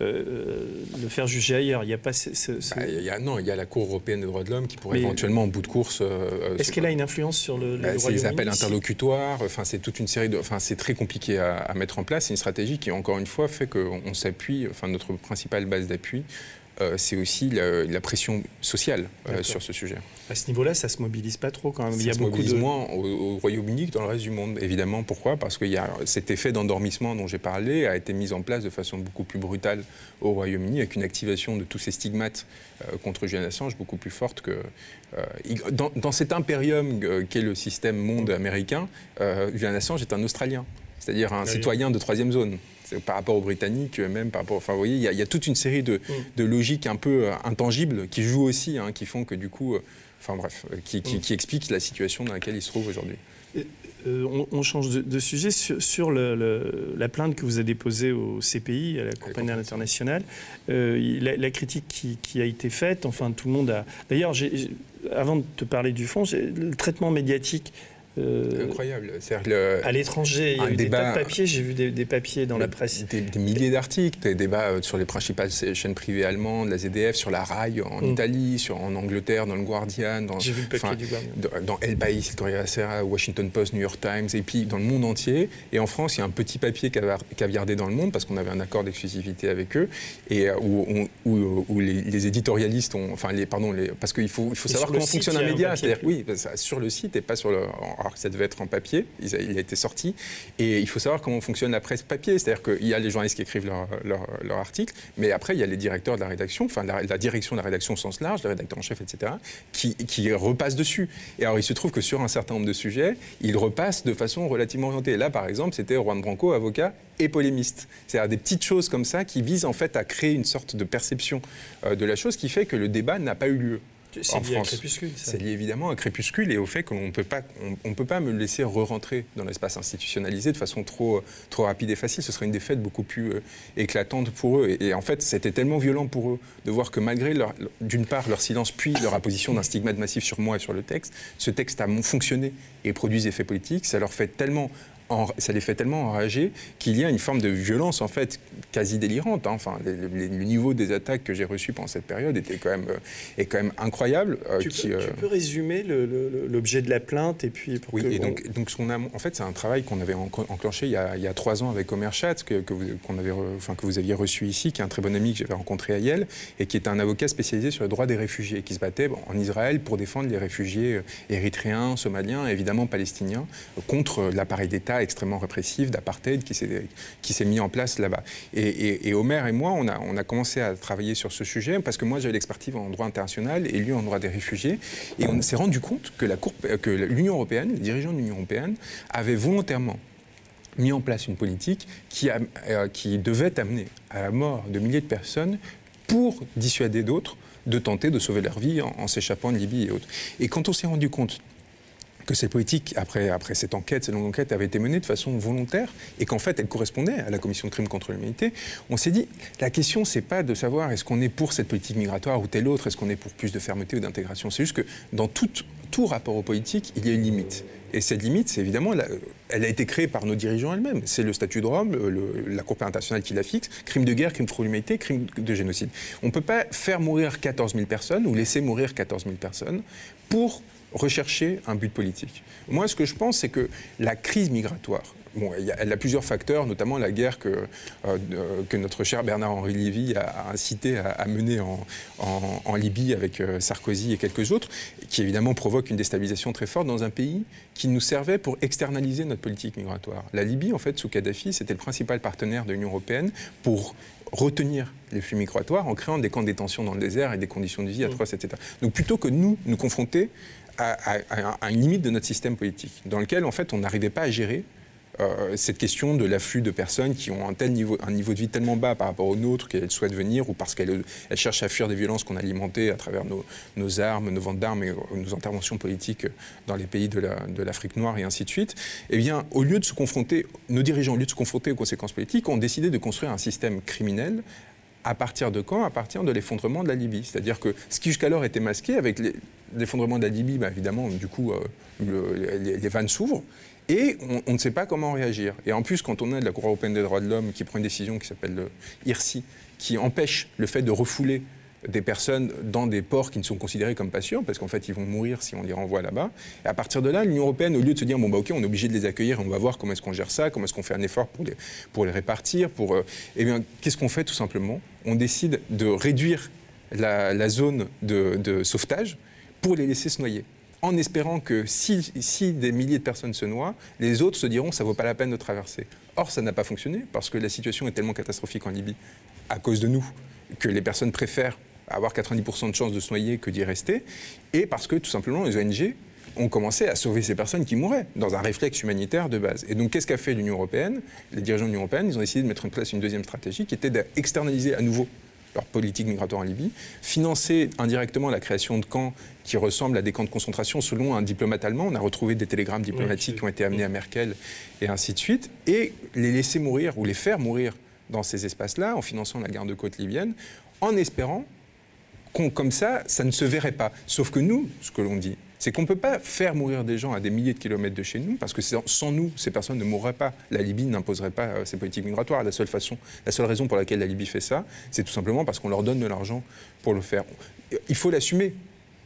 euh, le faire juger ailleurs. Il n'y a pas ce, bah, y a, non, il y a la Cour européenne des droits de l'homme qui pourrait éventuellement, en bout de course. Euh, Est-ce qu'elle a une influence sur le, bah, appels interlocutoires. Enfin, c'est toute une série de. Enfin, c'est très compliqué à, à, mettre en place. C'est une stratégie qui, encore une fois, fait qu'on s'appuie. Enfin, notre principale base d'appui, euh, c'est aussi la, pression sociale euh, sur ce sujet. À ce niveau-là, ça se mobilise pas trop quand même. Ça Il y a se beaucoup mobilise moins au, Royaume-Uni que dans le reste du monde, évidemment. Pourquoi? Parce que y a cet effet d'endormissement dont j'ai parlé a été mis en place de façon beaucoup plus brutale au Royaume-Uni, avec une activation de tous ces stigmates euh, contre Julian Assange beaucoup plus forte que dans, dans, cet impérium qu'est le système monde américain. Julian Assange est un Australien, c'est-à-dire un citoyen de troisième zone par rapport aux Britanniques, même par rapport. Enfin, vous voyez, il y, a toute une série de, mm. logiques un peu euh, intangibles qui jouent aussi, hein, qui font que du coup. Euh, enfin bref, euh, qui, mm. qui, expliquent la situation dans laquelle il se trouve aujourd'hui. on, change de, sujet sur, la plainte que vous avez déposée au CPI, à la compagnie internationale. la, critique qui, a été faite, enfin tout le monde a. D'ailleurs, avant de te parler du fond, le traitement médiatique euh, Incroyable. à l'étranger, il y a eu des tas de papiers. J'ai vu des, papiers dans la presse. Des, milliers d'articles, des débats euh, sur les principales chaînes privées allemandes, la ZDF, sur la RAI en mm. Italie, sur, en Angleterre, dans le Guardian, dans, vu le papier du Guardian. dans El País, Washington Post, New York Times, et puis dans le monde entier. Et en France, il y a un petit papier caviardé dans le monde parce qu'on avait un accord d'exclusivité avec eux, et euh, où, où, les, éditorialistes ont, enfin, les, pardon, les, parce qu'il faut, il faut savoir comment fonctionne un média. C'est-à-dire, oui, sur le site et pas sur le alors que ça devait être en papier, il a, été sorti. Et il faut savoir comment fonctionne la presse papier. C'est-à-dire qu'il y a les journalistes qui écrivent leur, leur, article, mais après, il y a les directeurs de la rédaction, enfin la, direction de la rédaction au sens large, le rédacteur en chef, etc., qui, qui repassent dessus. Et alors, il se trouve que sur un certain nombre de sujets, ils repassent de façon relativement orientée. Là, par exemple, c'était Juan Branco, avocat et polémiste. C'est-à-dire des petites choses comme ça qui visent en fait à créer une sorte de perception euh, de la chose qui fait que le débat n'a pas eu lieu. C'est lié France. à Crépuscule. C'est lié évidemment à Crépuscule et au fait qu'on ne peut pas, on, peut pas me laisser re-rentrer dans l'espace institutionnalisé de façon trop, trop rapide et facile. Ce serait une défaite beaucoup plus euh, éclatante pour eux. Et, en fait, c'était tellement violent pour eux de voir que malgré d'une part leur silence puis leur apposition d'un stigmate massif sur moi et sur le texte, ce texte a fonctionné et produit des effets politiques. Ça leur fait tellement ça les fait tellement enrager qu'il y a une forme de violence en fait quasi délirante. Hein. Enfin, le, niveau des attaques que j'ai reçues pendant cette période était quand même, euh, est quand même incroyable. Euh, tu, peux, euh, tu, peux, résumer l'objet de la plainte et puis oui. et donc, donc ce qu'on a, en fait, c'est un travail qu'on avait enclenché il y, a, il y, a, trois ans avec Omer Schatz que, que, vous, qu'on avait, enfin, que vous aviez reçu ici, qui est un très bon ami que j'avais rencontré à Yale et qui est un avocat spécialisé sur les droits des réfugiés, qui se battait en Israël pour défendre les réfugiés érythréens, somaliens, et évidemment palestiniens contre l'appareil d'État extrêmement répressif, d'apartheid qui s'est mis en place là-bas. Et, et, Omer et moi, on a, on a commencé à travailler sur ce sujet parce que moi, j'avais l'expertise en droit international et lui en droit des réfugiés. Et on s'est rendu compte que l'Union européenne, les dirigeants de l'Union européenne, avaient volontairement mis en place une politique qui, a, euh, qui devait amener à la mort de milliers de personnes pour dissuader d'autres de tenter de sauver leur vie en, s'échappant de Libye et autres. Et quand on s'est rendu compte que cette politique, après, après cette enquête, cette longue enquête, avait été menée de façon volontaire et qu'en fait elle correspondait à la commission de crimes contre l'humanité, on s'est dit la question c'est pas de savoir est-ce qu'on est pour cette politique migratoire ou telle autre, est-ce qu'on est pour plus de fermeté ou d'intégration, c'est juste que dans tout, tout rapport aux politiques, il y a une limite. Et cette limite, c'est évidemment, elle a été créée par nos dirigeants elles-mêmes. C'est le statut de Rome, la Cour internationale qui la fixe, crime de guerre, crime contre l'humanité, crime de génocide. On ne peut pas faire mourir 14 000 personnes ou laisser mourir 14 000 personnes pour rechercher un but politique. Moi, ce que je pense, c'est que la crise migratoire, bon, elle a plusieurs facteurs, notamment la guerre que, euh, que notre cher Bernard-Henri Lévy a, incité à, mener en, Libye avec euh, Sarkozy et quelques autres, qui évidemment provoque une déstabilisation très forte dans un pays qui nous servait pour externaliser notre politique migratoire. La Libye, en fait, sous Kadhafi, c'était le principal partenaire de l'Union européenne pour retenir les flux migratoires en créant des camps de détention dans le désert et des conditions de vie atroces, etc. Donc plutôt que nous nous confronter à, une limite de notre système politique, dans lequel en fait on n'arrivait pas à gérer euh, cette question de l'afflux de personnes qui ont un, tel niveau, un niveau de vie tellement bas par rapport aux nôtres qu'elles souhaitent venir ou parce qu'elles cherchent à fuir des violences qu'on a alimentées à travers nos, armes, nos ventes d'armes et nos interventions politiques dans les pays de l'Afrique noire et ainsi de suite, eh bien, au lieu de se confronter, nos dirigeants, au lieu de se confronter aux conséquences politiques, ont décidé de construire un système criminel à partir de quand À partir de l'effondrement de la Libye. C'est-à-dire que ce qui jusqu'alors était masqué, avec l'effondrement de la Libye, bah, évidemment, du coup, euh, les, vannes s'ouvrent. Et on, ne sait pas comment réagir. Et en plus, quand on a de la Cour européenne des droits de l'homme qui prend une décision qui s'appelle le IRSI, qui empêche le fait de refouler des personnes dans des ports qui ne sont considérés comme pas sûrs, parce qu'en fait, ils vont mourir si on les renvoie là-bas. Et à partir de là, l'Union européenne, au lieu de se dire, bon, bah, ok, on est obligé de les accueillir, on va voir comment est-ce qu'on gère ça, comment est-ce qu'on fait un effort pour les, pour les répartir, pour. Euh, eh bien, qu'est-ce qu'on fait tout simplement? On décide de réduire la, zone de, de sauvetage pour les laisser se noyer en espérant que si, si, des milliers de personnes se noient, les autres se diront ça vaut pas la peine de traverser. Or, ça n'a pas fonctionné parce que la situation est tellement catastrophique en Libye à cause de nous que les personnes préfèrent avoir 90% de chances de se noyer que d'y rester, et parce que tout simplement les ONG ont commencé à sauver ces personnes qui mouraient, dans un réflexe humanitaire de base. Et donc, qu'est-ce qu'a fait l'Union européenne? Les dirigeants de l'Union européenne, ils ont décidé de mettre en place une deuxième stratégie qui était d'externaliser à nouveau leur politique migratoire en Libye, financer indirectement la création de camps qui ressemblent à des camps de concentration selon un diplomate allemand. On a retrouvé des télégrammes diplomatiques qui ont été amenés à Merkel et ainsi de suite, et les laisser mourir ou les faire mourir dans ces espaces-là en finançant la garde-côte libyenne, en espérant comme ça, ça ne se verrait pas. Sauf que nous, ce que l'on dit, c'est qu'on ne peut pas faire mourir des gens à des milliers de kilomètres de chez nous, parce que sans nous, ces personnes ne mourraient pas. La Libye n'imposerait pas euh, ses politiques migratoires. La seule façon, la seule raison pour laquelle la Libye fait ça, c'est tout simplement parce qu'on leur donne de l'argent pour le faire. Il faut l'assumer.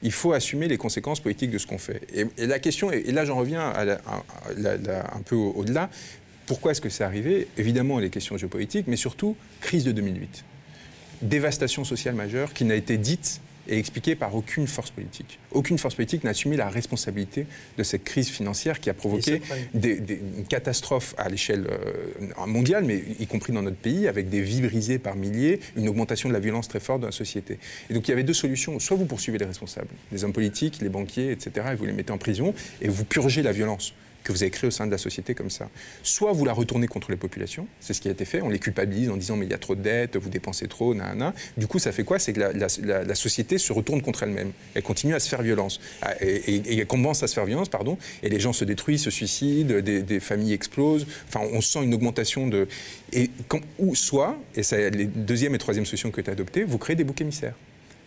Il faut assumer les conséquences politiques de ce qu'on fait. Et, la question, et là j'en reviens un peu au-delà, pourquoi est-ce que c'est arrivé? Évidemment les questions géopolitiques, mais surtout crise de 2008 dévastation sociale majeure qui n'a été dite et expliquée par aucune force politique. Aucune force politique n'a assumé la responsabilité de cette crise financière qui a provoqué des, une catastrophe à l'échelle euh, mondiale, mais y compris dans notre pays, avec des vies brisées par milliers, une augmentation de la violence très forte dans la société. Et donc il y avait deux solutions. Soit vous poursuivez les responsables, les hommes politiques, les banquiers, etc., et vous les mettez en prison, et vous purgez la violence que vous avez créé au sein de la société comme ça. Soit vous la retournez contre les populations, c'est ce qui a été fait, on les culpabilise en disant mais il y a trop de dettes, vous dépensez trop, nanana. Du coup, ça fait quoi? C'est que la, société se retourne contre elle-même. Elle continue à se faire violence. Ah, et, elle commence à se faire violence, pardon, et les gens se détruisent, se suicident, des, familles explosent. Enfin, on sent une augmentation de... Et ou soit, et c'est les deuxième et troisième solutions que tu as adoptées, vous créez des boucs émissaires.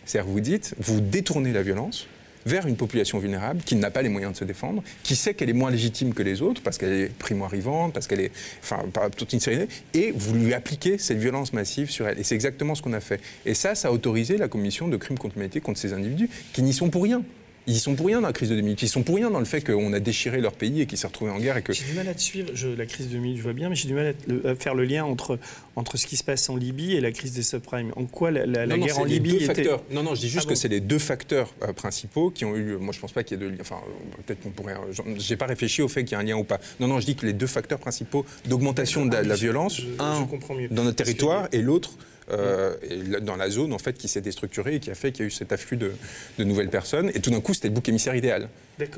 C'est-à-dire vous dites, vous détournez la violence, vers une population vulnérable qui n'a pas les moyens de se défendre, qui sait qu'elle est moins légitime que les autres parce qu'elle est primo-arrivante, parce qu'elle est. Enfin, toute une série. Et vous lui appliquez cette violence massive sur elle. Et c'est exactement ce qu'on a fait. Et ça, ça a autorisé la commission de crimes contre l'humanité contre ces individus qui n'y sont pour rien Ils sont pour rien dans la crise de 2008. Ils sont pour rien dans le fait qu'on a déchiré leur pays et qu'ils s'est retrouvé en guerre. Et que... J'ai du mal à te suivre. la crise de 2008, je vois bien, mais j'ai du mal à, faire le lien entre, entre ce qui se passe en Libye et la crise des subprimes. En quoi la, guerre en Libye était... Non, non, je dis juste ah que c'est les deux facteurs euh, principaux qui ont eu. Moi, je pense pas qu'il y ait de lien. Enfin, euh, peut-être qu'on pourrait. J'ai pas réfléchi au fait qu'il y a un lien ou pas. Non, non, je dis que les deux facteurs principaux d'augmentation de, la, violence, un dans notre territoire et l'autre euh, dans la zone en fait qui s'est déstructurée et qui a fait qu'il y a eu cet afflux de, nouvelles personnes. Et tout d'un coup, c'était le bouc émissaire idéal.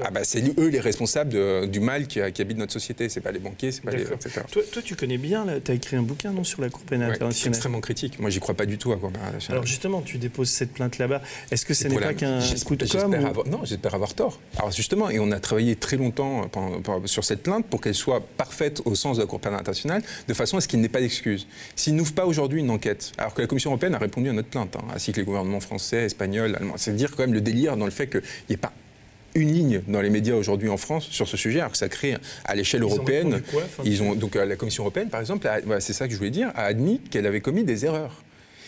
Ah bah c'est eux les responsables du mal qui, habite notre société. C'est pas les banquiers, c'est pas les etc. Toi, toi, tu connais bien. Tu as écrit un bouquin non sur la Cour pénale internationale? Extrêmement critique. Moi, j'y crois pas du tout à la Cour pénale internationale. Alors justement, tu déposes cette plainte là-bas. Est-ce que ce n'est pas qu'un coup de com Non, j'espère avoir tort. Alors justement, et on a travaillé très longtemps sur cette plainte pour qu'elle soit parfaite au sens de la Cour pénale internationale, de façon à ce qu'il n'ait pas d'excuse. S'il n'ouvre pas aujourd'hui une enquête, alors que la Commission européenne a répondu à notre plainte, hein, ainsi que les gouvernements français, espagnols, allemands. C'est dire quand même le délire dans le fait qu'il n'y ait pas une ligne dans les médias aujourd'hui en France sur ce sujet, alors que ça crée à l'échelle européenne. ils ont donc euh, la Commission européenne, par exemple, c'est ça que je voulais dire, a admis qu'elle avait commis des erreurs.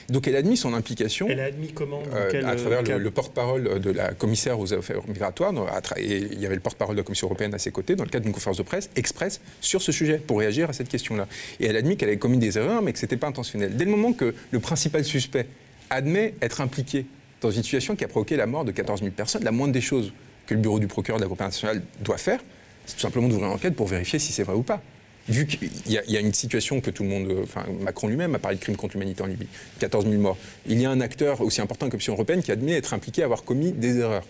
Donc elle a admis son implication. Elle a admis comment euh, À travers le, porte-parole de la commissaire aux affaires migratoires. Et il y avait le porte-parole de la Commission européenne à ses côtés dans le cadre d'une conférence de presse express sur ce sujet pour réagir à cette question-là. Et elle a admis qu'elle avait commis des erreurs, mais que ce n'était pas intentionnel. Dès le moment que le principal suspect admet être impliqué dans une situation qui a provoqué la mort de 14 000 personnes, la moindre des choses que le bureau du procureur de la Cour nationale doit faire, c'est tout simplement d'ouvrir une enquête pour vérifier si c'est vrai ou pas vu qu'il y, a une situation que tout le monde, enfin Macron lui-même a parlé de crime contre l'humanité en Libye, 14 000 morts. Il y a un acteur aussi important que l'Option européenne qui admet être impliqué, avoir commis des erreurs.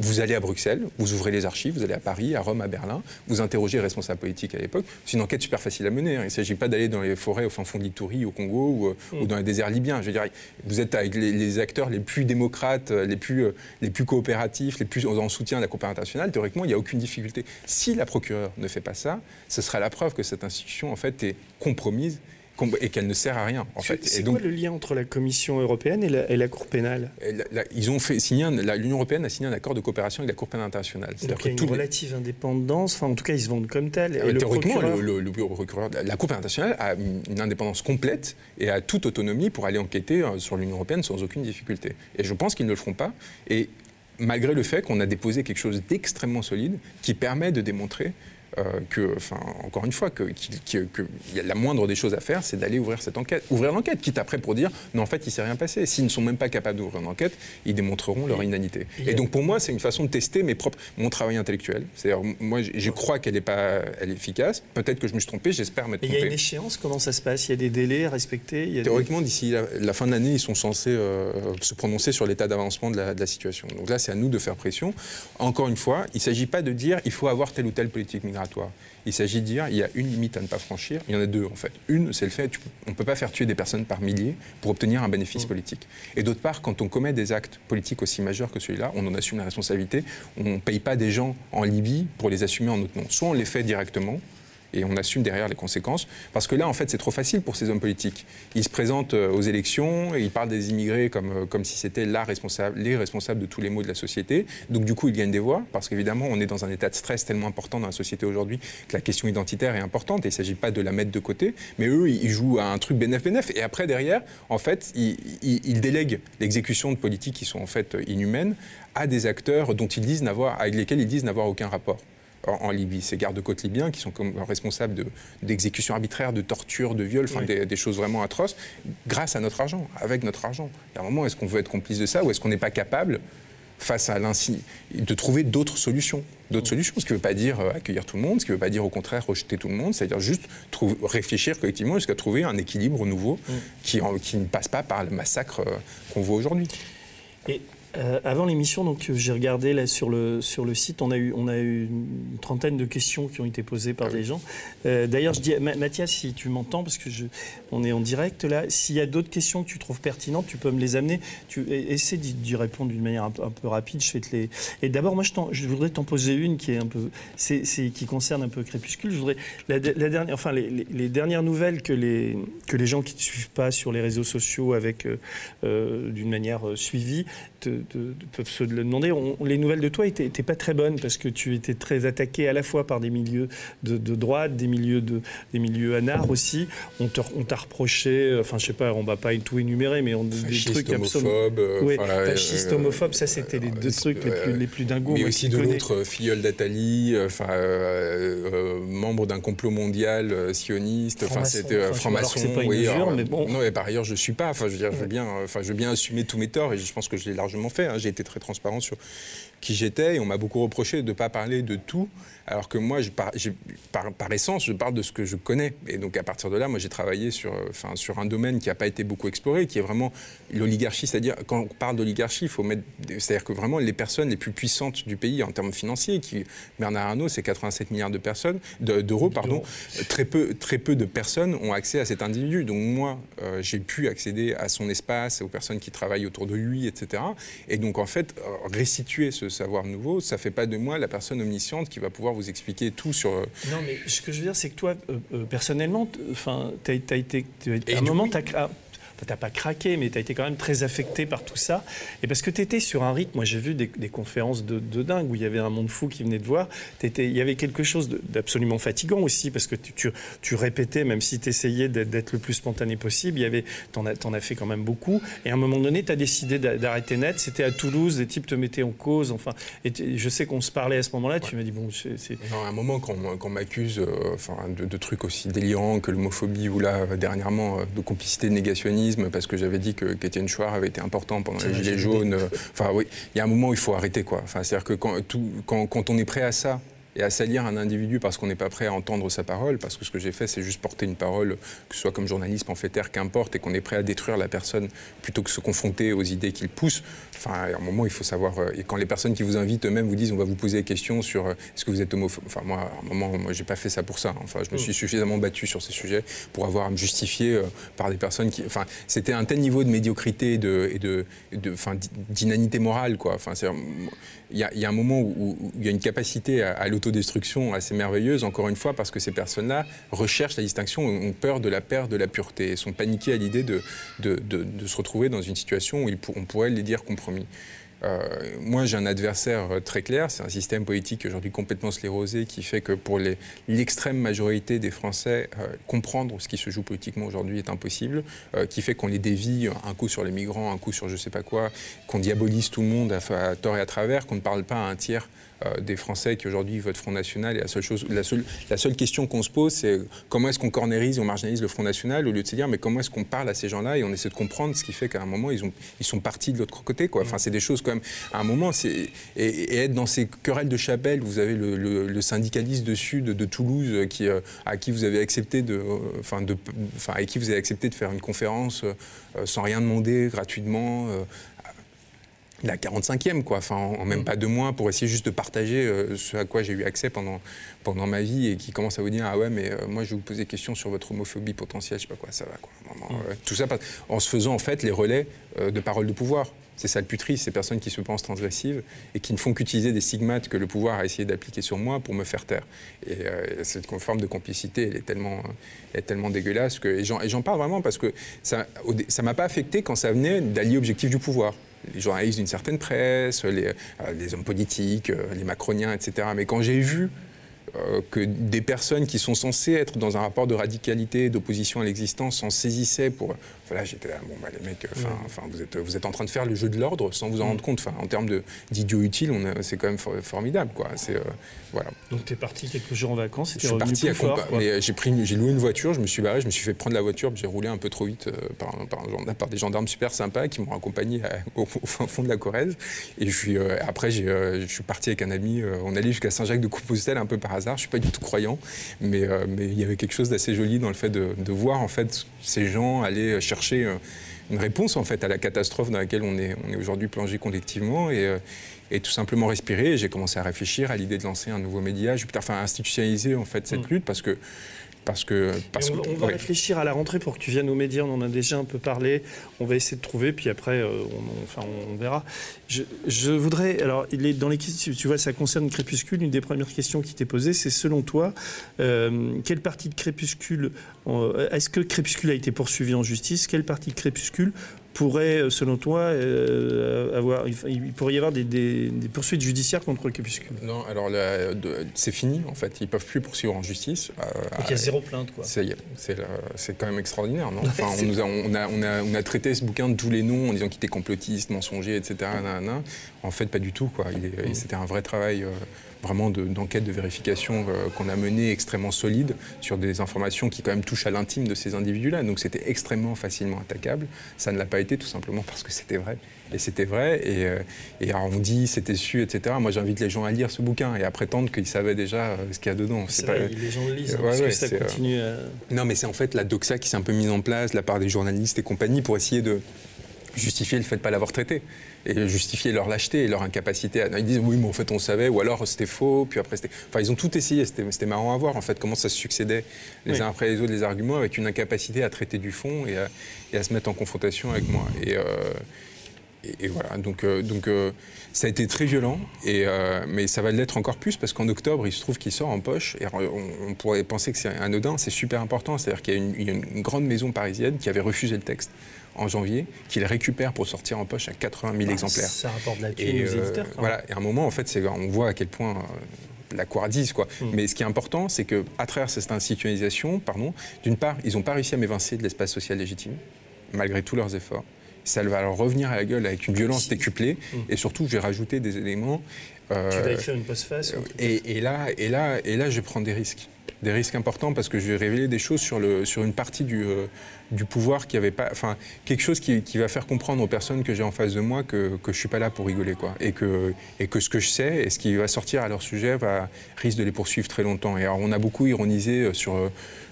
Vous allez à Bruxelles, vous ouvrez les archives, vous allez à Paris, à Rome, à Berlin, vous interrogez les responsables politiques à l'époque. C'est une enquête super facile à mener. Hein. Il ne s'agit pas d'aller dans les forêts au fin fond de l'Itourie, au Congo ou, mm. dans les déserts libyens. Je veux dire, vous êtes avec les, acteurs les plus démocrates, les plus, euh, les plus coopératifs, les plus en soutien de la coopération internationale. Théoriquement, il n'y a aucune difficulté. Si la procureure ne fait pas ça, ce sera la preuve que cette institution en fait est compromise et qu'elle ne sert à rien. En fait. C'est quoi le lien entre la Commission européenne et la, Cour pénale? Ils ont fait signer l'Union européenne a signé un accord de coopération avec la Cour pénale internationale. Donc il y a une relative indépendance. Enfin, en tout cas, ils se vendent comme tel. Et théoriquement, le, le, procureur, la Cour pénale internationale a une indépendance complète et a toute autonomie pour aller enquêter euh, sur l'Union européenne sans aucune difficulté. Et je pense qu'ils ne le feront pas. Et malgré le fait qu'on a déposé quelque chose d'extrêmement solide qui permet de démontrer euh, que, enfin, encore une fois, que, y a la moindre des choses à faire, c'est d'aller ouvrir cette enquête, ouvrir l'enquête, quitte après pour dire, non, en fait, il s'est rien passé. S'ils ne sont même pas capables d'ouvrir une enquête, ils démontreront leur inanité. Et, donc, pour moi, c'est une façon de tester mes propres, mon travail intellectuel. C'est-à-dire, moi, je crois qu'elle est pas, elle est efficace. Peut-être que je me suis trompé, j'espère m'être trompé. Il y a une échéance, comment ça se passe? Il y a des délais à respecter? Théoriquement, d'ici la, fin de l'année, ils sont censés euh, se prononcer sur l'état d'avancement de la, de la situation. Donc là, c'est à nous de faire pression. Encore une fois, il ne s'agit pas de dire, il faut avoir telle ou telle politique migratoire. Il s'agit de dire il y a une limite à ne pas franchir. Il y en a deux en fait. Une, c'est le fait qu'on ne peut pas faire tuer des personnes par milliers pour obtenir un bénéfice mm. politique. Et d'autre part, quand on commet des actes politiques aussi majeurs que celui-là, on en assume la responsabilité. On ne paye pas des gens en Libye pour les assumer en notre nom. Soit on les fait directement, et on assume derrière les conséquences. Parce que là, en fait, c'est trop facile pour ces hommes politiques. Ils se présentent euh, aux élections et ils parlent des immigrés comme, euh, comme si c'était les responsables de tous les maux de la société. Donc, du coup, ils gagnent des voix parce qu'évidemment, on est dans un état de stress tellement important dans la société aujourd'hui que la question identitaire est importante et il ne s'agit pas de la mettre de côté. Mais eux, ils jouent à un truc bénéf-bénéf. Et après, derrière, en fait, ils, ils délèguent l'exécution de politiques qui sont en fait inhumaines à des acteurs dont ils disent avec lesquels ils disent n'avoir aucun rapport en, Libye. Ces gardes-côtes libyens qui sont comme responsables d'exécutions arbitraires, de tortures, de viols, enfin des, choses vraiment atroces, grâce à notre argent, avec notre argent. Il y a un moment, est-ce qu'on veut être complice de ça ou est-ce qu'on n'est pas capable face à l'insi, de trouver d'autres solutions? D'autres solutions, ce qui ne veut pas dire euh, accueillir tout le monde, ce qui ne veut pas dire au contraire rejeter tout le monde, c'est-à-dire juste réfléchir collectivement jusqu'à trouver un équilibre nouveau mm. qui, qui, ne passe pas par le massacre euh, qu'on voit aujourd'hui. Et euh, avant l'émission, donc j'ai regardé là sur le sur le site, on a eu on a eu une trentaine de questions qui ont été posées par ah des gens. Euh, d'ailleurs, je dis Mathias, si tu m'entends, parce que je, on est en direct là, s'il y a d'autres questions que tu trouves pertinentes, tu peux me les amener. Tu essaie d'y répondre d'une manière un peu, rapide. Je vais te les. Et d'abord, moi, je, je voudrais t'en poser une qui est un peu, c'est qui concerne un peu Crépuscule. Je voudrais la, dernière, enfin les, les, dernières nouvelles que les que les gens qui ne suivent pas sur les réseaux sociaux avec euh, d'une manière suivie te, peuvent se le demander. les nouvelles de toi n'étaient pas très bonnes parce que tu étais très attaqué à la fois par des milieux de, droite, des milieux, de, des milieux anards aussi. On t'a reproché, enfin je sais pas, on va pas tout énumérer, mais on, des trucs homophobe, euh, oui, fasciste, homophobe, ça c'était les deux trucs les plus, les plus dingos. Mais aussi de l'autre, filleul d'Atali, enfin membre d'un complot mondial sioniste, enfin c'était franc-maçon. oui, mais bon. Non, et par ailleurs je suis pas. Enfin je veux dire, je veux bien, enfin je veux bien assumer tous mes torts et je pense que je l'ai largement fait. Hein. J'ai été très transparent sur qui j'étais et on m'a beaucoup reproché de ne pas parler de tout alors que moi, je par, par, essence, je parle de ce que je connais. Et donc, à partir de là, moi, j'ai travaillé sur, enfin, sur un domaine qui n'a pas été beaucoup exploré, qui est vraiment l'oligarchie. C'est-à-dire, quand on parle d'oligarchie, il faut mettre. C'est-à-dire que vraiment, les personnes les plus puissantes du pays en termes financiers, qui, Bernard Arnault, c'est 87 milliards de personnes, d'euros, pardon. Très peu, très peu de personnes ont accès à cet individu. Donc, moi, euh, j'ai pu accéder à son espace, aux personnes qui travaillent autour de lui, etc. Et donc, en fait, restituer ce savoir nouveau, ça ne fait pas de moi la personne omnisciente qui va pouvoir vous expliquer tout sur. Euh, non, mais ce que je veux dire, c'est que toi, euh, euh, personnellement, enfin, tu as, été. À un moment, tu as t'as pas craqué, mais tu as été quand même très affecté par tout ça. Et parce que tu étais sur un rythme, moi j'ai vu des, conférences de, dingue où il y avait un monde fou qui venait te voir. Étais, il y avait quelque chose d'absolument fatigant aussi, parce que tu, tu, répétais, même si tu essayais d'être le plus spontané possible, il y avait, t'en as, en as fait quand même beaucoup. Et à un moment donné, tu as décidé d'arrêter net. C'était à Toulouse, des types te mettaient en cause. Enfin, et je sais qu'on se parlait à ce moment-là. Tu m'as dit, bon, c'est. Non, à un moment, quand, on m'accuse euh, enfin, de, trucs aussi délirants que l'homophobie ou là, dernièrement, euh, de complicité négationniste, parce que j'avais dit que qu'Étienne Chouard avait été important pendant les Gilets jaunes. Enfin, oui, il y a un moment où il faut arrêter, quoi. Enfin, c'est-à-dire que quand, tout, quand, quand on est prêt à ça, et à salir un individu parce qu'on n'est pas prêt à entendre sa parole, parce que ce que j'ai fait, c'est juste porter une parole, que ce soit comme journaliste, pamphlétaire, qu'importe, et qu'on est prêt à détruire la personne plutôt que se confronter aux idées qu'il pousse. Enfin, à un moment, il faut savoir. Euh, et quand les personnes qui vous invitent eux-mêmes vous disent, on va vous poser des questions sur euh, est-ce que vous êtes homophobe. Enfin, moi, à un moment, moi, j'ai pas fait ça pour ça. Enfin, je me suis suffisamment battu sur ces sujets pour avoir à me justifier euh, par des personnes qui. Enfin, c'était un tel niveau de médiocrité et de, et de, enfin, d'inanité morale, quoi. Enfin, il y, a un moment où il y a une capacité à, à autodestruction assez merveilleuse, encore une fois, parce que ces personnes-là recherchent la distinction, ont peur de la perte de la pureté, et sont paniquées à l'idée de, de, de, se retrouver dans une situation où on pourrait les dire compromis. Euh, moi, j'ai un adversaire euh, très clair, c'est un système politique aujourd'hui complètement sclérosé qui fait que pour l'extrême majorité des Français, euh, comprendre ce qui se joue politiquement aujourd'hui est impossible, qui fait qu'on les dévie un coup sur les migrants, un coup sur je sais pas quoi, qu'on diabolise tout le monde à, tort et à travers, qu'on ne parle pas à un tiers des Français qui aujourd'hui votent Front National. Et la seule, chose, la seule, question qu'on se pose, c'est comment est-ce qu'on cornérise, on marginalise le Front National au lieu de se dire mais comment est-ce qu'on parle à ces gens-là? Et on essaie de comprendre ce qui fait qu'à un moment ils, ont, ils sont partis de l'autre côté. Enfin, c'est des choses à un moment, et, être dans ces querelles de chapelle, vous avez le, syndicaliste de Sud de Toulouse qui, euh, à qui vous avez accepté de, euh, enfin, de, avec qui vous avez accepté de faire une conférence euh, sans rien demander, gratuitement la 45e, quoi, enfin, en, même mm. pas deux mois, pour essayer juste de partager ce à quoi j'ai eu accès pendant, pendant ma vie et qui commence à vous dire Ah ouais, mais moi je vais vous poser des questions sur votre homophobie potentielle, je sais pas quoi, ça va, quoi. Mm. tout ça en se faisant en fait les relais de paroles de pouvoir. C'est ça le plus triste, ces personnes qui se pensent transgressives et qui ne font qu'utiliser des stigmates que le pouvoir a essayé d'appliquer sur moi pour me faire taire. Et euh, cette forme de complicité, elle est tellement, est tellement dégueulasse que. Et j'en parle vraiment parce que ça ne m'a pas affecté quand ça venait d'allier objectif du pouvoir les journalistes d'une certaine presse, les, euh, les, hommes politiques, euh, les macroniens, etc. Mais quand j'ai vu euh, que des personnes qui sont censées être dans un rapport de radicalité, d'opposition à l'existence, s'en saisissaient pour. Voilà, j'étais là, bon, bah, les mecs, enfin, vous, êtes, vous êtes en train de faire le jeu de l'ordre sans vous en rendre compte. Enfin, en termes d'idiots utiles, c'est quand même formidable, quoi. C'est, euh, voilà. Donc, tu es parti quelques jours en vacances Je suis parti à fort, mais j'ai, pris, j'ai loué une voiture, je me suis barré, je me suis fait prendre la voiture, j'ai roulé un peu trop vite euh, par, par, des gendarmes super sympas qui m'ont accompagné au, fond de la Corrèze. Et je suis, après, je suis parti avec un ami, on allait jusqu'à Saint-Jacques-de-Compostelle un peu par hasard. Je suis pas du tout croyant, mais, euh, mais il y avait quelque chose d'assez joli dans le fait de, voir en fait ces gens aller chercher euh, une réponse en fait à la catastrophe dans laquelle on est, on est aujourd'hui plongé collectivement et, euh, et, tout simplement respirer. J'ai commencé à réfléchir à l'idée de lancer un nouveau média. Peut-être enfin, institutionnaliser en fait cette mm. lutte parce que parce que, parce on, va réfléchir à la rentrée pour que tu viennes aux médias. On en a déjà un peu parlé. On va essayer de trouver, puis après, euh, on, enfin, on verra. Je, voudrais. Alors, il est dans les tu vois, ça concerne Crépuscule. Une des premières questions qui t'est posée, c'est selon toi, euh, quelle partie de Crépuscule. Euh, est-ce que Crépuscule a été poursuivi en justice? Quelle partie de Crépuscule pourrait, selon toi, avoir, il pourrait y avoir des, poursuites judiciaires contre le crépuscule? Non, alors c'est fini en fait. Ils peuvent plus poursuivre en justice. Donc il y a zéro plainte quoi. C'est quand même extraordinaire, non? Enfin, on, nous a, on, a, on, a, on, a, traité ce bouquin de tous les noms en disant qu'il était complotiste, mensonger, etc. En fait, pas du tout quoi. Mm. C'était un vrai travail vraiment d'enquête, de, vérification euh, qu'on a mené extrêmement solide sur des informations qui quand même touchent à l'intime de ces individus-là. Donc c'était extrêmement facilement attaquable. Ça ne l'a pas été tout simplement parce que c'était vrai. Et c'était vrai. Et, euh, et on dit c'était su, etc. Moi j'invite les gens à lire ce bouquin et à prétendre qu'ils savaient déjà euh, ce qu'il y a dedans. C'est pas... les gens le lisent. Hein, parce que ça continue à... Non mais c'est en fait la doxa qui s'est un peu mise en place de la part des journalistes et compagnie pour essayer de justifier le fait de ne pas l'avoir traité et justifier leur lâcheté et leur incapacité. À... Ils disent oui, mais en fait on savait, ou alors c'était faux, puis après c'était. Enfin, ils ont tout essayé. C'était marrant à voir en fait comment ça se succédait les uns après les autres les arguments avec une incapacité à traiter du fond et à, et à se mettre en confrontation avec moi. Et, euh, et, voilà. Donc, euh, donc euh, ça a été très violent, et, mais ça va l'être encore plus parce qu'en octobre, il se trouve qu'il sort en poche. Et on, pourrait penser que c'est anodin, c'est super important. C'est-à-dire qu'il y a une, une grande maison parisienne qui avait refusé le texte en janvier, qu'il récupère pour sortir en poche à 80 000 bah, exemplaires. Ça rapporte la thune aux éditeurs. Voilà, et à un moment, en fait, on voit à quel point euh, la couardise, quoi. Hmm. Mais ce qui est important, c'est que à travers cette institutionnalisation, pardon, d'une part, ils n'ont pas réussi à m'évincer de l'espace social légitime, malgré tous leurs efforts. Ça va leur revenir à la gueule avec une violence décuplée. Hmm. Et surtout, je vais rajouter des éléments. Euh, tu vas écrire une post-face et, et, là, et, là, et là, je vais prendre des risques des risques importants parce que je vais révéler des choses sur, une partie du, euh, du pouvoir qui avait pas. Enfin, quelque chose qui, qui, va faire comprendre aux personnes que j'ai en face de moi que, que je suis pas là pour rigoler, quoi. Et que, et que ce que je sais et ce qui va sortir à leur sujet va, risque de les poursuivre très longtemps. Et alors, on a beaucoup ironisé euh, sur euh,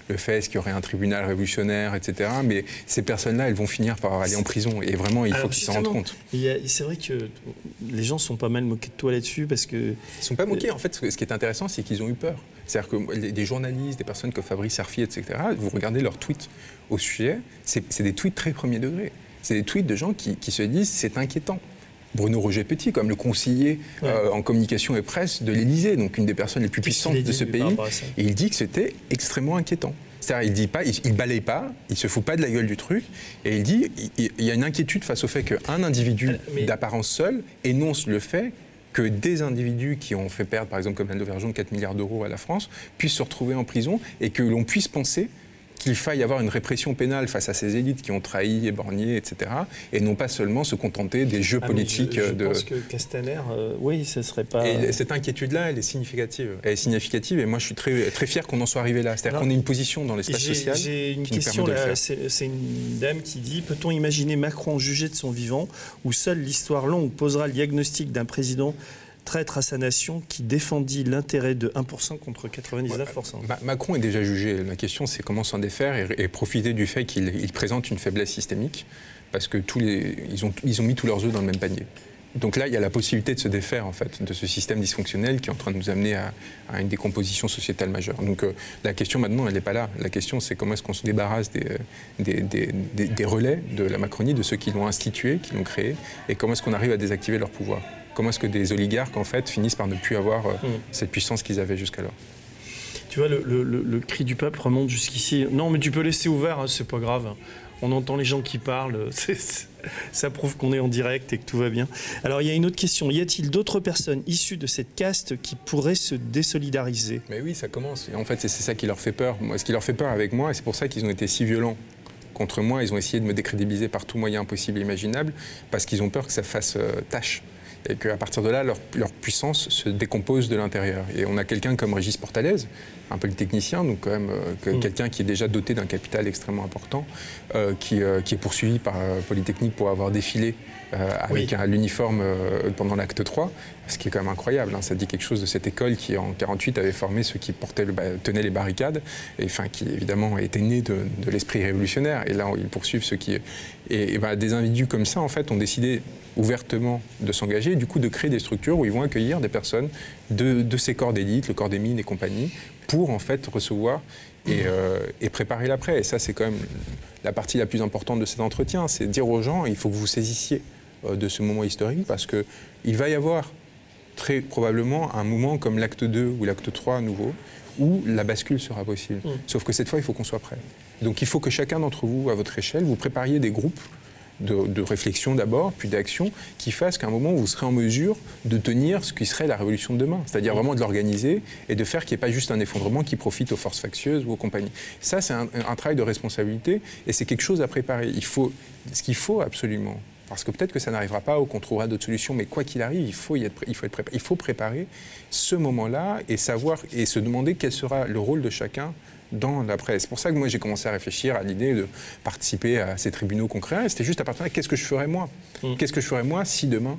le fait qu'il y aurait un tribunal révolutionnaire, etc. Mais ces personnes-là, elles vont finir par aller en prison. Et vraiment, il faut qu'ils s'en rendent compte. C'est vrai que les gens sont pas mal moqués de toi là-dessus parce que. Ils sont pas moqués. En fait, ce qui est intéressant, c'est qu'ils ont eu peur. C'est-à-dire que des journalistes, des personnes comme Fabrice Arfi, etc., vous regardez leurs tweets au sujet, c'est des tweets très premier degré. C'est des tweets de gens qui, se disent c'est inquiétant. Bruno Roger Petit, comme le conseiller euh, en communication et presse de l'Élysée, donc une des personnes les plus puissantes de ce pays, et il dit que c'était extrêmement inquiétant. C'est-à-dire, il dit pas, il, balaye pas, il se fout pas de la gueule du truc, et il dit, il, il y a une inquiétude face au fait qu'un individu d'apparence seule énonce le fait que des individus qui ont fait perdre, par exemple, comme Anne Vergeon, 4 milliards d'euros à la France, puissent se retrouver en prison et que l'on puisse penser qu'il faille avoir une répression pénale face à ces élites qui ont trahi, éborgné, etc. Et non pas seulement se contenter des jeux ah, politiques. Je, je de... pense que Castaner, euh, oui, ce serait pas. Et cette inquiétude-là, elle est significative. Elle est significative et moi je suis très, très fier qu'on en soit arrivé là. C'est-à-dire qu'on ait une position dans l'espace social. J'ai une question là, c'est une dame qui dit Peut-on imaginer Macron jugé de son vivant ou seule l'histoire longue posera le diagnostic d'un président traître à sa nation qui défendit l'intérêt de 1% contre 99%. Macron est déjà jugé. La question, c'est comment s'en défaire et, profiter du fait qu'il présente une faiblesse systémique, parce que ont, ils ont mis tous leurs œufs dans le même panier. Donc là, il y a la possibilité de se défaire en fait de ce système dysfonctionnel qui est en train de nous amener à, une décomposition sociétale majeure. Donc euh, la question maintenant, elle n'est pas là. La question, c'est comment est-ce qu'on se débarrasse des, des, relais de la Macronie, de ceux qui l'ont institué, qui l'ont créé, et comment est-ce qu'on arrive à désactiver leur pouvoir. Comment est-ce que des oligarques en fait finissent par ne plus avoir euh, mm. cette puissance qu'ils avaient jusqu'alors tu vois, le, cri du peuple remonte jusqu'ici. Non, mais tu peux laisser ouvert, hein, c'est pas grave on entend les gens qui parlent, ça prouve qu'on est en direct et que tout va bien. Alors il y a une autre question, y a-t-il d'autres personnes issues de cette caste qui pourraient se désolidariser? Mais oui, ça commence. en fait, c'est ça qui leur fait peur. Ce qui leur fait peur avec moi, et c'est pour ça qu'ils ont été si violents contre moi, ils ont essayé de me décrédibiliser par tout moyen possible et imaginable, parce qu'ils ont peur que ça fasse euh, tâche et qu'à partir de là, leur, puissance se décompose de l'intérieur. Et on a quelqu'un comme Régis Portalez, un polytechnicien, donc quand même euh, mm. quelqu'un qui est déjà doté d'un capital extrêmement important, euh, qui, euh, qui, est poursuivi par Polytechnique pour avoir défilé avec l'uniforme pendant l'acte 3, ce qui est quand même incroyable. Hein. Ça dit quelque chose de cette école qui, en 48, avait formé ceux qui portaient le, tenaient les barricades, et enfin, qui évidemment était né de, l'esprit révolutionnaire. Et là, ils poursuivent ceux qui. Et, bah, des individus comme ça, en fait, ont décidé ouvertement de s'engager, et du coup de créer des structures où ils vont accueillir des personnes de, de ces corps d'élite, le corps des mines et compagnie, pour en fait recevoir et, euh, et préparer l'après. Et ça, c'est quand même la partie la plus importante de cet entretien, c'est dire aux gens, il faut que vous saisissiez euh, de ce moment historique, parce qu'il va y avoir très probablement un moment comme l'acte 2 ou l'acte 3 à nouveau, où la bascule sera possible. Mmh. Sauf que cette fois, il faut qu'on soit prêt. Donc il faut que chacun d'entre vous, à votre échelle, vous prépariez des groupes de, réflexion d'abord, puis d'action, qui fasse qu'à un moment, vous serez en mesure de tenir ce qui serait la révolution de demain. C'est-à-dire vraiment de l'organiser et de faire qu'il n'y ait pas juste un effondrement qui profite aux forces factieuses ou aux compagnies. Ça, c'est un, travail de responsabilité et c'est quelque chose à préparer. Il faut, ce qu'il faut absolument, parce que peut-être que ça n'arrivera pas ou qu'on trouvera d'autres solutions, mais quoi qu'il arrive, il faut, il, faut être préparé. il faut préparer ce moment-là et savoir et se demander quel sera le rôle de chacun dans la presse. C'est pour ça que moi j'ai commencé à réfléchir à l'idée de participer à ces tribunaux concrets. C'était juste à partir de qu'est-ce que je ferais moi mm. Qu'est-ce que je ferais moi si demain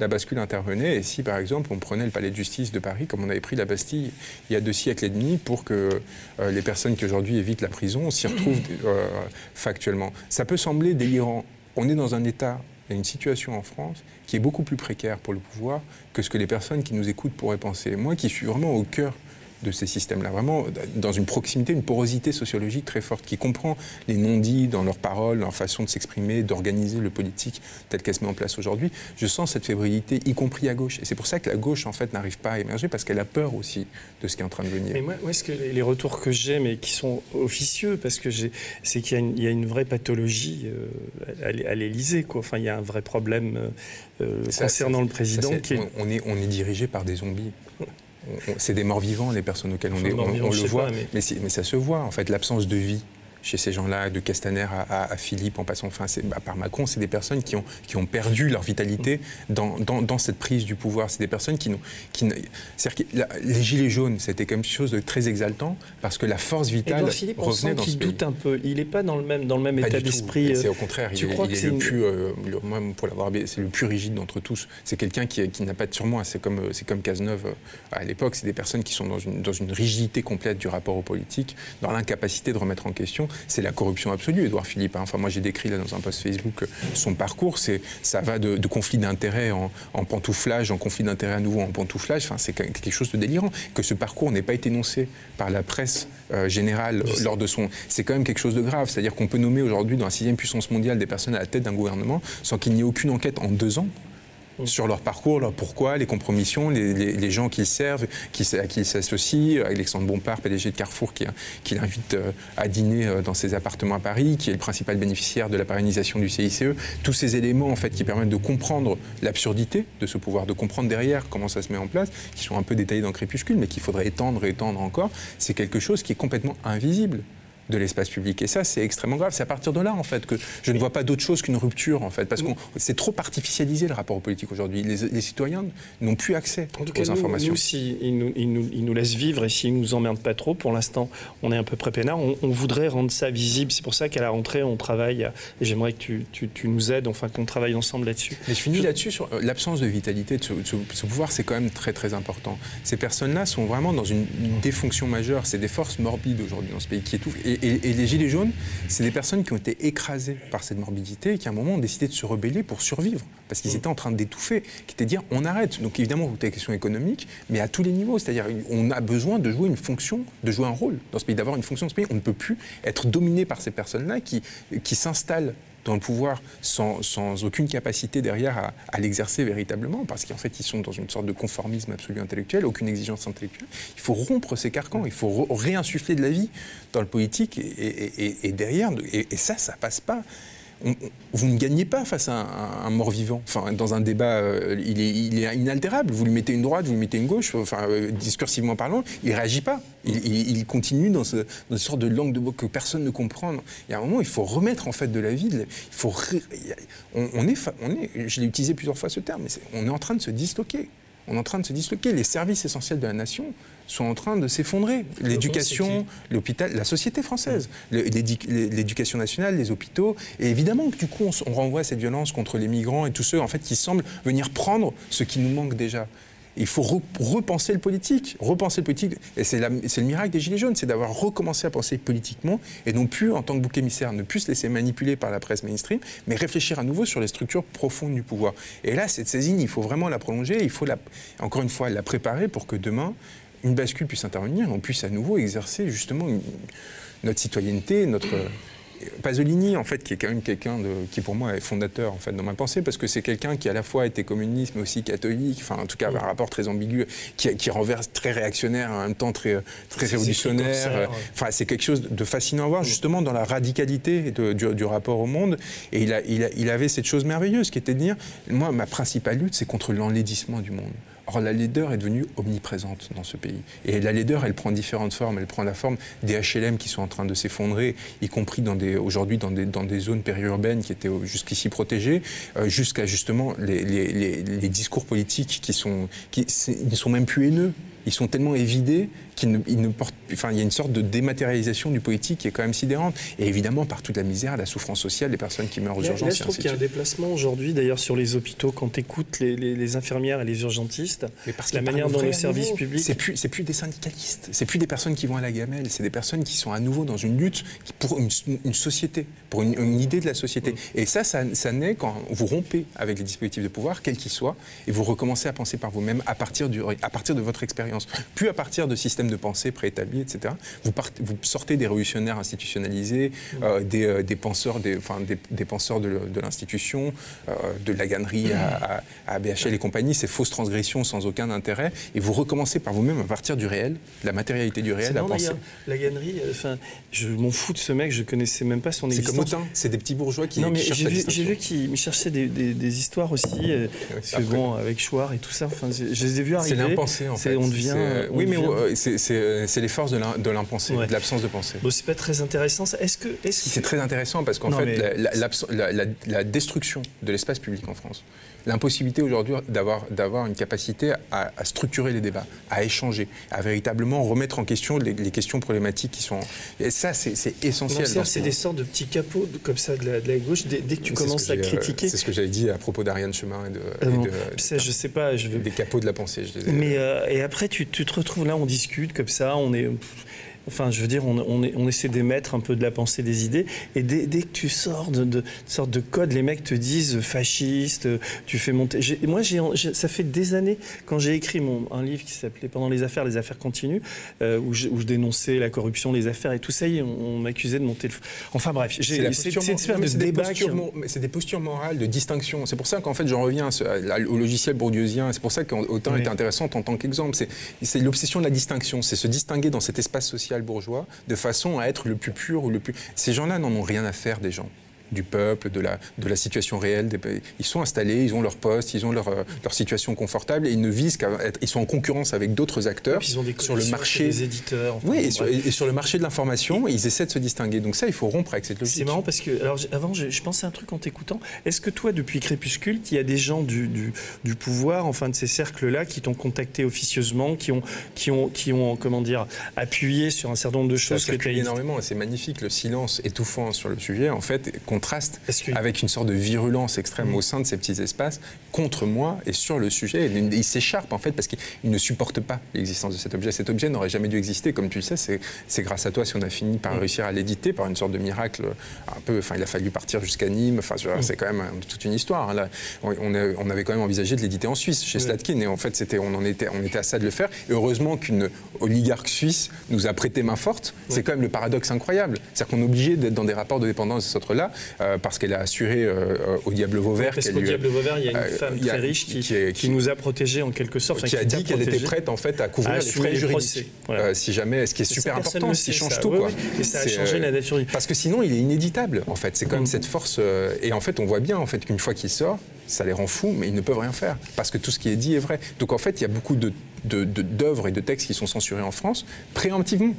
la bascule intervenait et si par exemple on prenait le palais de justice de Paris comme on avait pris la Bastille il y a deux siècles et demi pour que euh, les personnes qui aujourd'hui évitent la prison s'y retrouvent euh, factuellement. Ça peut sembler délirant. On est dans un état et une situation en France qui est beaucoup plus précaire pour le pouvoir que ce que les personnes qui nous écoutent pourraient penser. Moi qui suis vraiment au cœur de ces systèmes-là. Vraiment, dans une proximité, une porosité sociologique très forte qui comprend les non-dits dans leurs paroles, leur façon de s'exprimer, d'organiser le politique tel qu'elle se met en place aujourd'hui. Je sens cette fébrilité, y compris à gauche. Et c'est pour ça que la gauche, en fait, n'arrive pas à émerger parce qu'elle a peur aussi de ce qui est en train de venir. Mais moi, est-ce que les retours que j'ai, mais qui sont officieux, parce que c'est qu'il y, a une vraie pathologie euh, à l'Élysée, quoi. Enfin, il y a un vrai problème euh, concernant le président. on, est, on est dirigé par des zombies c'est des morts vivants, les personnes auxquelles on, est, on, le voit, mais... mais, ça se voit, en fait, l'absence de vie chez ces gens-là, de Castaner à, Philippe, en passant enfin, bah, par Macron, c'est des personnes qui ont, qui ont perdu leur vitalité dans, dans, cette prise du pouvoir. C'est des personnes qui n'ont. Qui, que les Gilets jaunes, c'était quelque chose de très exaltant parce que la force vitale Philippe, on revenait dans ce doute un peu. Il n'est pas dans le même, dans le même état d'esprit. C'est au contraire. Tu il, crois est, le plus, euh, pour l'avoir, c'est le plus rigide d'entre tous. C'est quelqu'un qui, qui n'a pas de surmoi. C'est comme, c'est comme Cazeneuve euh, à l'époque. C'est des personnes qui sont dans une, dans une rigidité complète du rapport aux politiques, dans l'incapacité de remettre en question c'est la corruption absolue, Édouard Philippe. Hein. Enfin, moi, j'ai décrit là dans un post Facebook euh, son parcours. C'est, ça va de, conflit d'intérêts en, pantouflage, en conflit d'intérêts à nouveau en pantouflage. Enfin, c'est quelque chose de délirant. Que ce parcours n'ait pas été énoncé par la presse euh, générale lors de son. C'est quand même quelque chose de grave. C'est-à-dire qu'on peut nommer aujourd'hui, dans la sixième puissance mondiale, des personnes à la tête d'un gouvernement sans qu'il n'y ait aucune enquête en deux ans. Mm. sur leur parcours, leur pourquoi, les compromissions, les, gens qu'ils servent, à qui ils s'associent. Alexandre Bompard, PDG de Carrefour, qui, qui l'invite euh, à dîner euh, dans ses appartements à Paris, qui est le principal bénéficiaire de la pérennisation du CICE. Tous ces éléments en fait, qui permettent de comprendre l'absurdité de ce pouvoir, de comprendre derrière comment ça se met en place, qui sont un peu détaillés dans Crépuscule, mais qu'il faudrait étendre et étendre encore, c'est quelque chose qui est complètement invisible de l'espace public. Et ça, c'est extrêmement grave. C'est à partir de là, en fait, que je ne vois pas d'autre chose qu'une rupture, en fait, parce que c'est trop artificialisé le rapport aux politiques aujourd'hui. Les, citoyens n'ont plus accès en tout aux cas, informations. Nous, si ils nous, ils nous, laissent vivre et s'ils nous emmerdent pas trop, pour l'instant, on est un peu prépénard. On, on voudrait rendre ça visible. C'est pour ça qu'à la rentrée, on travaille. Et j'aimerais que tu, tu, nous aides, enfin qu'on travaille ensemble là-dessus. Mais je finis là-dessus sur euh, l'absence de vitalité de ce, pouvoir. C'est quand même très très important. Ces personnes-là sont vraiment dans une, défonction majeure. C'est des forces morbides aujourd'hui dans ce pays qui étouffent. Et, et, les Gilets jaunes, c'est des personnes qui ont été écrasées par cette morbidité et qui, à un moment, ont décidé de se rebeller pour survivre. Parce qu'ils mm. étaient en train d'étouffer, qui était de dire on arrête. Donc, évidemment, vous avez la question économique, mais à tous les niveaux. C'est-à-dire, on a besoin de jouer une fonction, de jouer un rôle dans ce pays, d'avoir une fonction dans ce pays. On ne peut plus être dominé par ces personnes-là qui, qui s'installent dans le pouvoir sans, sans aucune capacité derrière à, l'exercer véritablement, parce qu'en fait, ils sont dans une sorte de conformisme absolu intellectuel, aucune exigence intellectuelle. Il faut rompre ces carcans, il faut réinsuffler de la vie dans le politique, et, et derrière, et, ça, ça passe pas vous ne gagnez pas face à un, mort-vivant. Enfin, dans un débat, euh, il, est, inaltérable. Vous lui mettez une droite, vous lui mettez une gauche, enfin, euh, discursivement parlant, il ne réagit pas. Il, continue dans, une sorte de langue de bois que personne ne comprend. Il y a un moment, il faut remettre en fait de la vie. Il faut, on, est, on est, je l'ai utilisé plusieurs fois ce terme, mais on est en train de se disloquer. On est en train de se disloquer. Les services essentiels de la nation sont en train de s'effondrer. L'éducation, l'hôpital, la société française, l'éducation nationale, les hôpitaux. Et évidemment que du coup, on, renvoie cette violence contre les migrants et tous ceux en fait qui semblent venir prendre ce qui nous manque déjà. Il faut repenser le politique, repenser le politique. Et c'est le miracle des Gilets jaunes, c'est d'avoir recommencé à penser politiquement et non plus en tant que bouc émissaire, ne plus se laisser manipuler par la presse mainstream, mais réfléchir à nouveau sur les structures profondes du pouvoir. Et là, cette saisine, il faut vraiment la prolonger, il faut la, encore une fois la préparer pour que demain, une bascule puisse intervenir, on puisse à nouveau exercer justement notre citoyenneté, notre, Pasolini, en fait, qui est quand même quelqu'un qui pour moi est fondateur en fait dans ma pensée, parce que c'est quelqu'un qui à la fois était communiste mais aussi catholique, enfin en tout cas un rapport très ambigu, qui, renverse très réactionnaire en même temps très très révolutionnaire. Enfin c'est quelque chose de fascinant à voir justement dans la radicalité du, rapport au monde. Et il, a, il, il avait cette chose merveilleuse qui était de dire, moi ma principale lutte c'est contre l'enlaidissement du monde. Or, la laideur est devenue omniprésente dans ce pays. Et la laideur, elle prend différentes formes. Elle prend la forme des HLM qui sont en train de s'effondrer, y compris aujourd'hui dans des, zones périurbaines qui étaient jusqu'ici protégées, euh, jusqu'à justement les, les, discours politiques qui sont, qui, ne sont même plus haineux. Ils sont tellement évidés ne, il porte, enfin, il y a une sorte de dématérialisation du politique qui est quand même sidérante. Et évidemment, par toute la misère, la souffrance sociale des personnes qui meurent aux urgences. je trouve qu'il y a un déplacement aujourd'hui, d'ailleurs, sur les hôpitaux, quand tu écoutes les, infirmières et les urgentistes, Mais parce la manière dont le service public. C'est plus, c'est plus des syndicalistes, c'est plus des personnes qui vont à la gamelle, c'est des personnes qui sont à nouveau dans une lutte pour une, société, pour une, idée de la société. Mm. Et ça, ça, ça naît quand vous rompez avec les dispositifs de pouvoir, quels qu'ils soient, et vous recommencez à penser par vous-même à partir, du, à partir de votre expérience, plus à partir de systèmes de pensée préétablis, etc. Vous, vous sortez des révolutionnaires institutionnalisés, mm. euh, euh, des, penseurs, des, enfin, des, penseurs de, l'institution, euh, de la gannerie à, à, BHL et compagnie, ces fausses transgressions sans aucun intérêt, et vous recommencez par vous-même à partir du réel, de la matérialité du réel, à penser. La gannerie, enfin, je m'en fous de ce mec, je connaissais même pas son existence. C'est comme Autain, c'est des petits bourgeois qui. Non, mais j'ai vu, vu qu'il cherchait des, des, histoires aussi, parce que bon, avec Chouard et tout ça, enfin, je les ai vus arriver. C'est l'impensé en fait. On devient. oui, mais c'est les forces de l'impensé, de l'absence de pensée. Bon, c'est pas très intéressant. Est-ce que. Est c'est très intéressant parce qu'en fait, la, la, destruction de l'espace public en France, l'impossibilité aujourd'hui d'avoir une capacité à, structurer les débats, à échanger, à véritablement remettre en question les, questions problématiques qui sont. Et ça, c'est essentiel. C'est des sortes de petits capots comme ça de la, gauche. Dès, que tu commences à critiquer. C'est ce que j'avais dit à propos d'Ariane Chemin et de. Ah ça, je sais pas. Je veux... Des capots de la pensée. Je Mais euh, et après, tu, tu, te retrouves là, on discute comme ça, on est. Enfin, je veux dire, on, essaie d'émettre un peu de la pensée des idées. Et dès, que tu sors de, de, sorte de code, les mecs te disent fasciste, tu fais monter. Moi, ça fait des années, quand j'ai écrit mon, un livre qui s'appelait Pendant les affaires, les affaires continuent, euh, où, je, dénonçais la corruption, les affaires et tout ça, on, m'accusait de monter le. Enfin bref, c'est une sphère de débat. C'est des postures morales, de distinction. C'est pour ça qu'en fait, j'en reviens au logiciel bourdieusien. C'est pour ça qu'autant était intéressante en tant qu'exemple. C'est l'obsession de la distinction. C'est se distinguer dans cet espace social bourgeois de façon à être le plus pur ou le plus. Ces gens-là n'en ont rien à faire des gens du peuple, de la, de la situation réelle. Des, ils sont installés, ils ont leur poste, ils ont leur, euh, leur situation confortable et ils ne visent qu'à être. Ils sont en concurrence avec d'autres acteurs ils ont des sur le marché. Des éditeurs. oui, et sur, le marché de l'information, ils essaient de se distinguer. Donc ça, il faut rompre avec cette logique. C'est marrant parce que, alors avant, je, je, pensais à un truc en t'écoutant. Est-ce que toi, depuis Crépuscule, il y a des gens du, du, du pouvoir, enfin de ces cercles-là, qui t'ont contacté officieusement, qui ont, qui ont, qui ont, comment dire, appuyé sur un certain nombre de choses ça que tu as énormément. C'est magnifique. Le silence étouffant sur le sujet, en fait, contraste avec une sorte de virulence extrême au sein de ces petits espaces contre moi et sur le sujet. Il, s'écharpe en fait parce qu'il ne supporte pas l'existence de cet objet. Cet objet n'aurait jamais dû exister, comme tu le sais. C'est grâce à toi si on a fini par réussir à l'éditer par une sorte de miracle. Un peu, enfin, il a fallu partir jusqu'à Nîmes. Enfin, c'est quand même toute une histoire. Hein, là, on, on, avait quand même envisagé de l'éditer en Suisse chez Slatkin et en fait, c'était, on en était, on était à ça de le faire. Et heureusement qu'une oligarque suisse nous a prêté main forte. C'est quand même le paradoxe incroyable. C'est-à-dire qu'on est obligé d'être dans des rapports de dépendance de cet autre-là euh, parce qu'elle a assuré euh, au Diable Vauvert. Parce qu'au Diable Vauvert, il y a une euh, femme très riche qui, nous a protégés en quelque sorte. Qui, a dit qu'elle était prête en fait à couvrir les frais juridiques. si jamais, ce qui est super important, ce qui change tout. Quoi. Et ça a changé la nature Parce que sinon, il est inéditable en fait. C'est quand même mm. cette force. et en fait, on voit bien en fait qu'une fois qu'il sort, ça les rend fous, mais ils ne peuvent rien faire parce que tout ce qui est dit est vrai. Donc en fait, il y a beaucoup de d'œuvres et de textes qui sont censurés en France préemptivement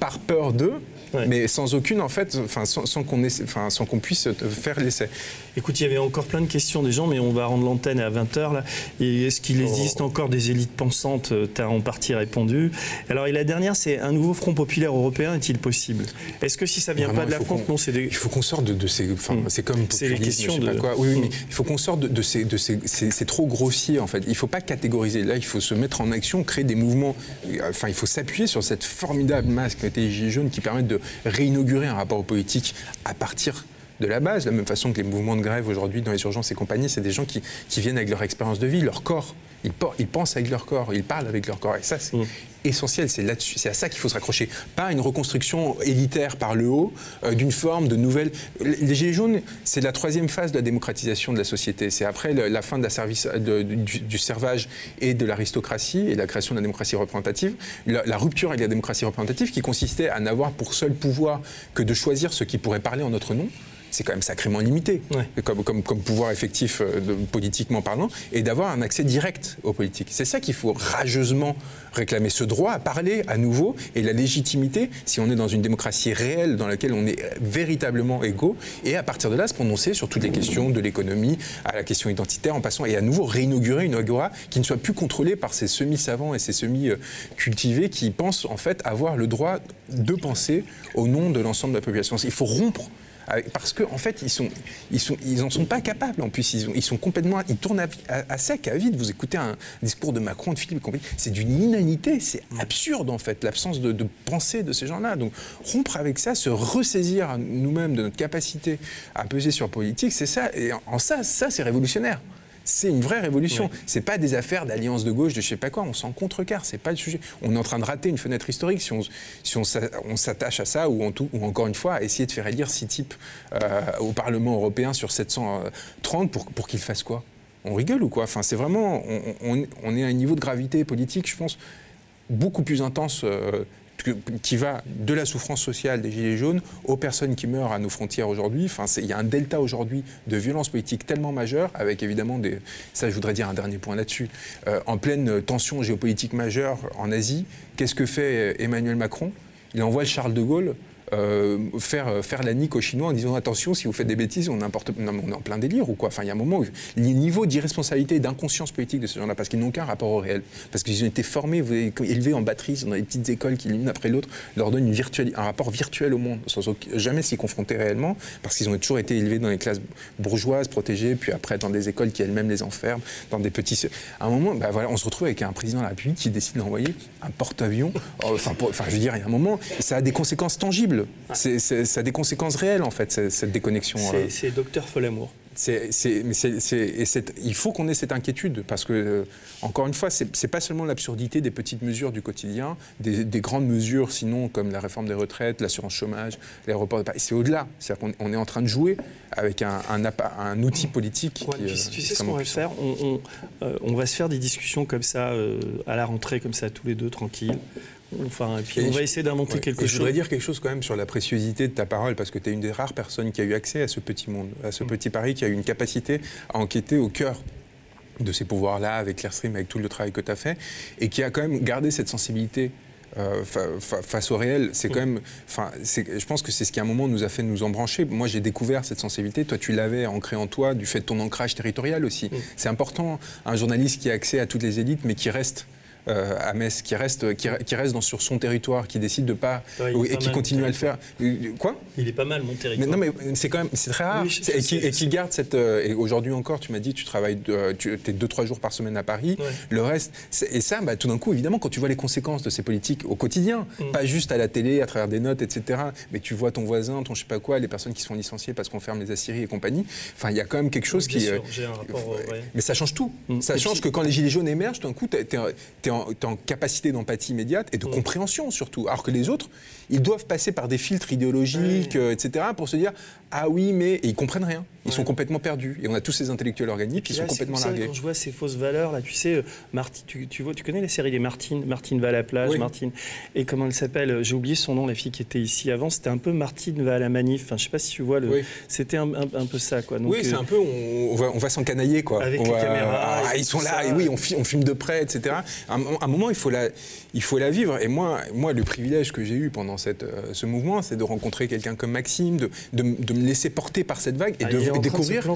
par peur d'eux mais sans aucune, en fait, enfin, sans, qu'on enfin, puisse faire l'essai. Écoute, il y avait encore plein de questions des gens, mais on va rendre l'antenne à 20h. Là. est-ce qu'il oh. existe encore des élites pensantes Tu as en partie répondu. Alors, et la dernière, c'est un nouveau front populaire européen est-il possible? Est-ce que si ça vient pas de la France, non, c'est Il faut qu'on sorte de, ces. Enfin, hmm. c'est comme. C'est les questions de. Quoi. Oui, oui, mais hmm. il faut qu'on sorte de, ces. De ces c'est trop grossier, en fait. Il ne faut pas catégoriser. Là, il faut se mettre en action, créer des mouvements. Enfin, il faut s'appuyer sur cette formidable masse qui a été les Gilets jaunes qui permettent de réinaugurer un rapport politique à partir de la base, de la même façon que les mouvements de grève aujourd'hui dans les urgences et compagnie, c'est des gens qui, qui viennent avec leur expérience de vie, leur corps. Ils, ils, pensent avec leur corps, ils parlent avec leur corps. Et ça, c'est mm. essentiel. C'est là-dessus, c'est à ça qu'il faut se raccrocher. Pas une reconstruction élitaire par le haut euh, d'une forme de nouvelle. Les Gilets jaunes, c'est la troisième phase de la démocratisation de la société. C'est après la fin de la service, de, du, servage et de l'aristocratie et la création de la démocratie représentative. La, la, rupture avec la démocratie représentative qui consistait à n'avoir pour seul pouvoir que de choisir ceux qui pourraient parler en notre nom c'est quand même sacrément limité comme, comme, comme, pouvoir effectif euh, de, politiquement parlant, et d'avoir un accès direct aux politiques. C'est ça qu'il faut rageusement réclamer, ce droit à parler à nouveau et la légitimité, si on est dans une démocratie réelle dans laquelle on est véritablement égaux, et à partir de là se prononcer sur toutes les questions de l'économie, à la question identitaire, en passant, et à nouveau réinaugurer une agora qui ne soit plus contrôlée par ces semi-savants et ces semi-cultivés qui pensent en fait avoir le droit de penser au nom de l'ensemble de la population. Il faut rompre parce qu'en en fait, ils sont, ils sont, ils en sont pas capables. En plus, ils, sont complètement, ils tournent à, sec, à vide. Vous écoutez un discours de Macron, de Philippe, c'est d'une inanité, c'est absurde en fait, l'absence de, de, pensée de ces gens-là. Donc, rompre avec ça, se ressaisir nous-mêmes de notre capacité à peser sur la politique, c'est ça. Et en ça, ça, c'est révolutionnaire c'est une vraie révolution. Ce C'est pas des affaires d'alliance de gauche, de je sais pas quoi. On s'en contrecarre. C'est pas le sujet. On est en train de rater une fenêtre historique si on, si on, s'attache à ça ou, en tout, ou encore une fois à essayer de faire élire six types euh, au Parlement européen sur 730 pour, pour qu'ils fassent quoi? On rigole ou quoi? Enfin, c'est vraiment. On, on, est à un niveau de gravité politique, je pense, beaucoup plus intense. Euh, qui va de la souffrance sociale des Gilets jaunes aux personnes qui meurent à nos frontières aujourd'hui. Enfin, il y a un delta aujourd'hui de violence politique tellement majeur, avec évidemment des. Ça, je voudrais dire un dernier point là-dessus. Euh, en pleine tension géopolitique majeure en Asie, qu'est-ce que fait Emmanuel Macron? Il envoie le Charles de Gaulle euh, faire, euh, faire la nique aux Chinois en disant attention, si vous faites des bêtises, on, importe... on est en plein délire ou quoi. Enfin, il y a un moment où les niveaux d'irresponsabilité et d'inconscience politique de ces gens-là, parce qu'ils n'ont qu'un rapport au réel, parce qu'ils ont été formés, élevés en batterie dans des petites écoles qui, l'une après l'autre, leur donnent une un rapport virtuel au monde, sans jamais s'y confronter réellement, parce qu'ils ont toujours été élevés dans les classes bourgeoises, protégées, puis après dans des écoles qui elles-mêmes les enferment, dans des petits. À un moment, bah voilà, on se retrouve avec un président de la République qui décide d'envoyer un porte-avions. Enfin, je veux dire, il y a un moment, ça a des conséquences tangibles ça a des conséquences réelles, en fait, cette, déconnexion. C'est euh. docteur Folamour. il faut qu'on ait cette inquiétude parce que, euh, encore une fois, c'est pas seulement l'absurdité des petites mesures du quotidien, des, grandes mesures, sinon comme la réforme des retraites, l'assurance chômage, l'aéroport de Paris. C'est au-delà. C'est-à-dire qu'on est en train de jouer avec un, un, outil politique. tu, sais ce qu'on va faire? On, euh, on, va se faire des discussions comme ça à la rentrée, comme ça tous les deux, tranquilles. Enfin, et puis on va essayer d'inventer quelque chose. Je voudrais dire quelque chose quand même sur la préciosité de ta parole, parce que tu es une des rares personnes qui a eu accès à ce petit monde, à ce mm. petit Paris, qui a eu une capacité à enquêter au cœur de ces pouvoirs-là, avec l'Airstream, avec tout le travail que tu as fait, et qui a quand même gardé cette sensibilité euh, face au réel, c'est quand mm. même. Enfin, je pense que c'est ce qui à un moment nous a fait nous embrancher. Moi, j'ai découvert cette sensibilité. Toi, tu l'avais ancrée en toi du fait de ton ancrage territorial aussi. Mm. C'est important, un journaliste qui a accès à toutes les élites, mais qui reste euh, à Metz, qui reste, qui, reste dans, sur son territoire, qui décide de pas, et qui continue à le faire. Quoi? Il est pas mal mon territoire. non mais c'est quand même c'est très rare. et, qui, garde cette. Euh, et aujourd'hui encore, tu m'as dit, tu travailles, tu es deux trois jours par semaine à Paris. Le reste, et ça, bah, tout d'un coup, évidemment, quand tu vois les conséquences de ces politiques au quotidien, mm. pas juste à la télé, à travers des notes, etc. Mais tu vois ton voisin, ton je sais pas quoi, les personnes qui sont licenciées parce qu'on ferme les aciéries et compagnie. Enfin, il y a quand même quelque chose qui. Sûr, euh, un rapport, mais ça change tout. Mm. Ça change que quand les gilets jaunes émergent, tout d'un coup, tu es, en, capacité d'empathie immédiate et de mm. compréhension surtout. Alors que les autres, ils doivent passer par des filtres idéologiques, euh, etc., pour se dire ah oui, mais et ils comprennent rien. Ils sont complètement perdus. Et on a tous ces intellectuels organiques qui sont complètement largués. Quand je vois ces fausses valeurs, là, tu sais, euh, Martine, tu, vois, tu connais la série des Martine, Martine va à la plage, Martine. Et comment elle s'appelle euh, J'ai oublié son nom, la fille qui était ici avant. C'était un peu Martine va à la manif. Enfin, je sais pas si tu vois le. C'était un, peu ça, quoi. oui, c'est un peu. On, va, on va s'encanailler, quoi. Avec les caméras. Ah, ils sont là. Et oui, on, on, filme de près, etc. À un, moment, il faut la, il faut la vivre. Et moi, moi, le privilège que j'ai eu pendant cette, ce mouvement, c'est de rencontrer quelqu'un comme Maxime, de, de, laisser porter par cette vague et ah, de découvrir.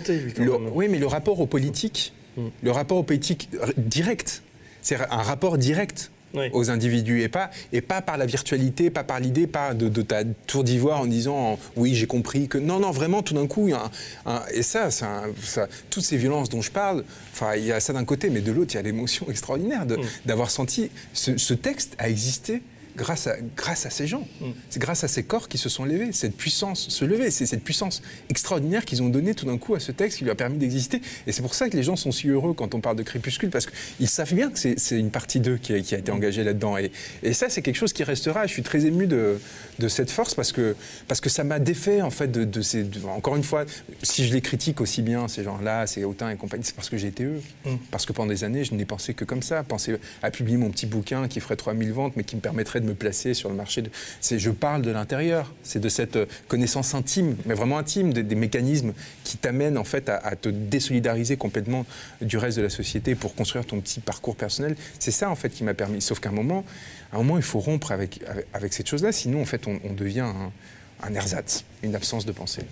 oui, mais le rapport aux politiques, hmm. le rapport aux politiques direct, c'est un rapport direct. aux individus et pas, et pas par la virtualité, pas par l'idée, pas de, ta tour d'ivoire en disant oui j'ai compris que non non vraiment tout d'un coup y a et ça, ça, toutes ces violences dont je parle, enfin il y a ça d'un côté mais de l'autre il y a l'émotion extraordinaire hmm. d'avoir senti ce, ce, texte a existé grâce à, grâce à ces gens. Mm. C'est grâce à ces corps qui se sont levés, cette puissance se lever, c'est cette puissance extraordinaire qu'ils ont donnée tout d'un coup à ce texte qui lui a permis d'exister. Et c'est pour ça que les gens sont si heureux quand on parle de crépuscule, parce qu'ils savent bien que c'est une partie d'eux qui, a été mm. engagée là-dedans. Et, et, ça, c'est quelque chose qui restera. Je suis très ému de, de cette force parce que, parce que ça m'a défait, en fait, de, ces. encore une fois, si je les critique aussi bien, ces gens-là, ces Autain et compagnie, c'est parce que j'ai été eux. Mm. Parce que pendant des années, je n'ai pensé que comme ça. Penser à publier mon petit bouquin qui ferait 3000 ventes, mais qui me permettrait de me placer sur le marché. De... Je parle de l'intérieur. C'est de cette euh, connaissance intime, mais vraiment intime, des, mécanismes qui t'amènent en fait à, te désolidariser complètement du reste de la société pour construire ton petit parcours personnel. C'est ça en fait qui m'a permis. Sauf qu'à un moment, à un moment, il faut rompre avec, avec, cette chose-là, sinon en fait, on, devient un ersatz, une absence de pensée.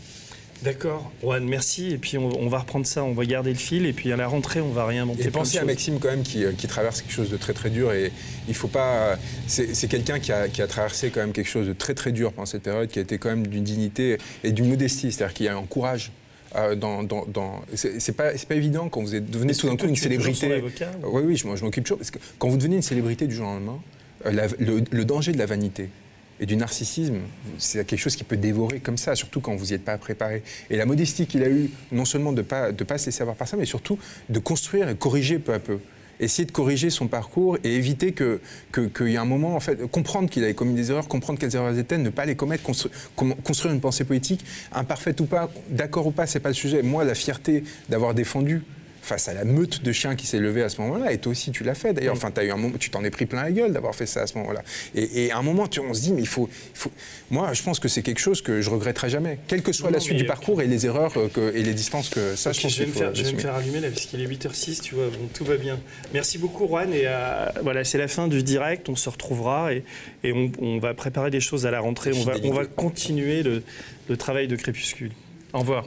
D'accord. Juan, merci. Et puis on, va reprendre ça, on va garder le fil. Et puis à la rentrée, on va rien monter. Et pensez à Maxime quand même qui, qui, traverse quelque chose de très très dur. Et il faut pas. C'est quelqu'un qui a, qui a, traversé quand même quelque chose de très très dur pendant cette période, qui a été quand même d'une dignité et d'une modestie. C'est-à-dire qu'il a un courage euh, dans, dans, dans... c'est pas, pas évident quand vous devenez tout d'un coup une célébrité. Oui, oui, je, je m'occupe toujours. Parce que quand vous devenez une célébrité du jour au lendemain, euh, le, le, danger de la vanité, et du narcissisme, c'est quelque chose qui peut dévorer comme ça, surtout quand vous n'y êtes pas préparé. Et la modestie qu'il a eue, non seulement de ne pas, de pas se laisser avoir par ça, mais surtout de construire et corriger peu à peu essayer de corriger son parcours et éviter que qu'il y ait un moment, en fait, comprendre qu'il avait commis des erreurs, comprendre quelles erreurs étaient, ne pas les commettre, construire une pensée politique, imparfaite ou pas, d'accord ou pas, c'est pas le sujet. Moi, la fierté d'avoir défendu face à la meute de chiens qui s'est levée à ce moment-là. Et toi aussi, tu l'as fait d'ailleurs. Enfin, as eu un moment, tu t'en es pris plein la gueule d'avoir fait ça à ce moment-là. Et, à un moment, tu, on se dit, mais il faut, faut... Moi, je pense que c'est quelque chose que je regretterai jamais, quelle que soit la suite du parcours et les erreurs que, et les distances que ça, je pense je vais, me faire, je vais me faire allumer là, puisqu'il est 8h06, tu vois, bon, tout va bien. Merci beaucoup, Juan. Et euh, voilà, c'est la fin du direct. On se retrouvera et, et on, va préparer des choses à la rentrée. On va, on va continuer le, le travail de Crépuscule. Au revoir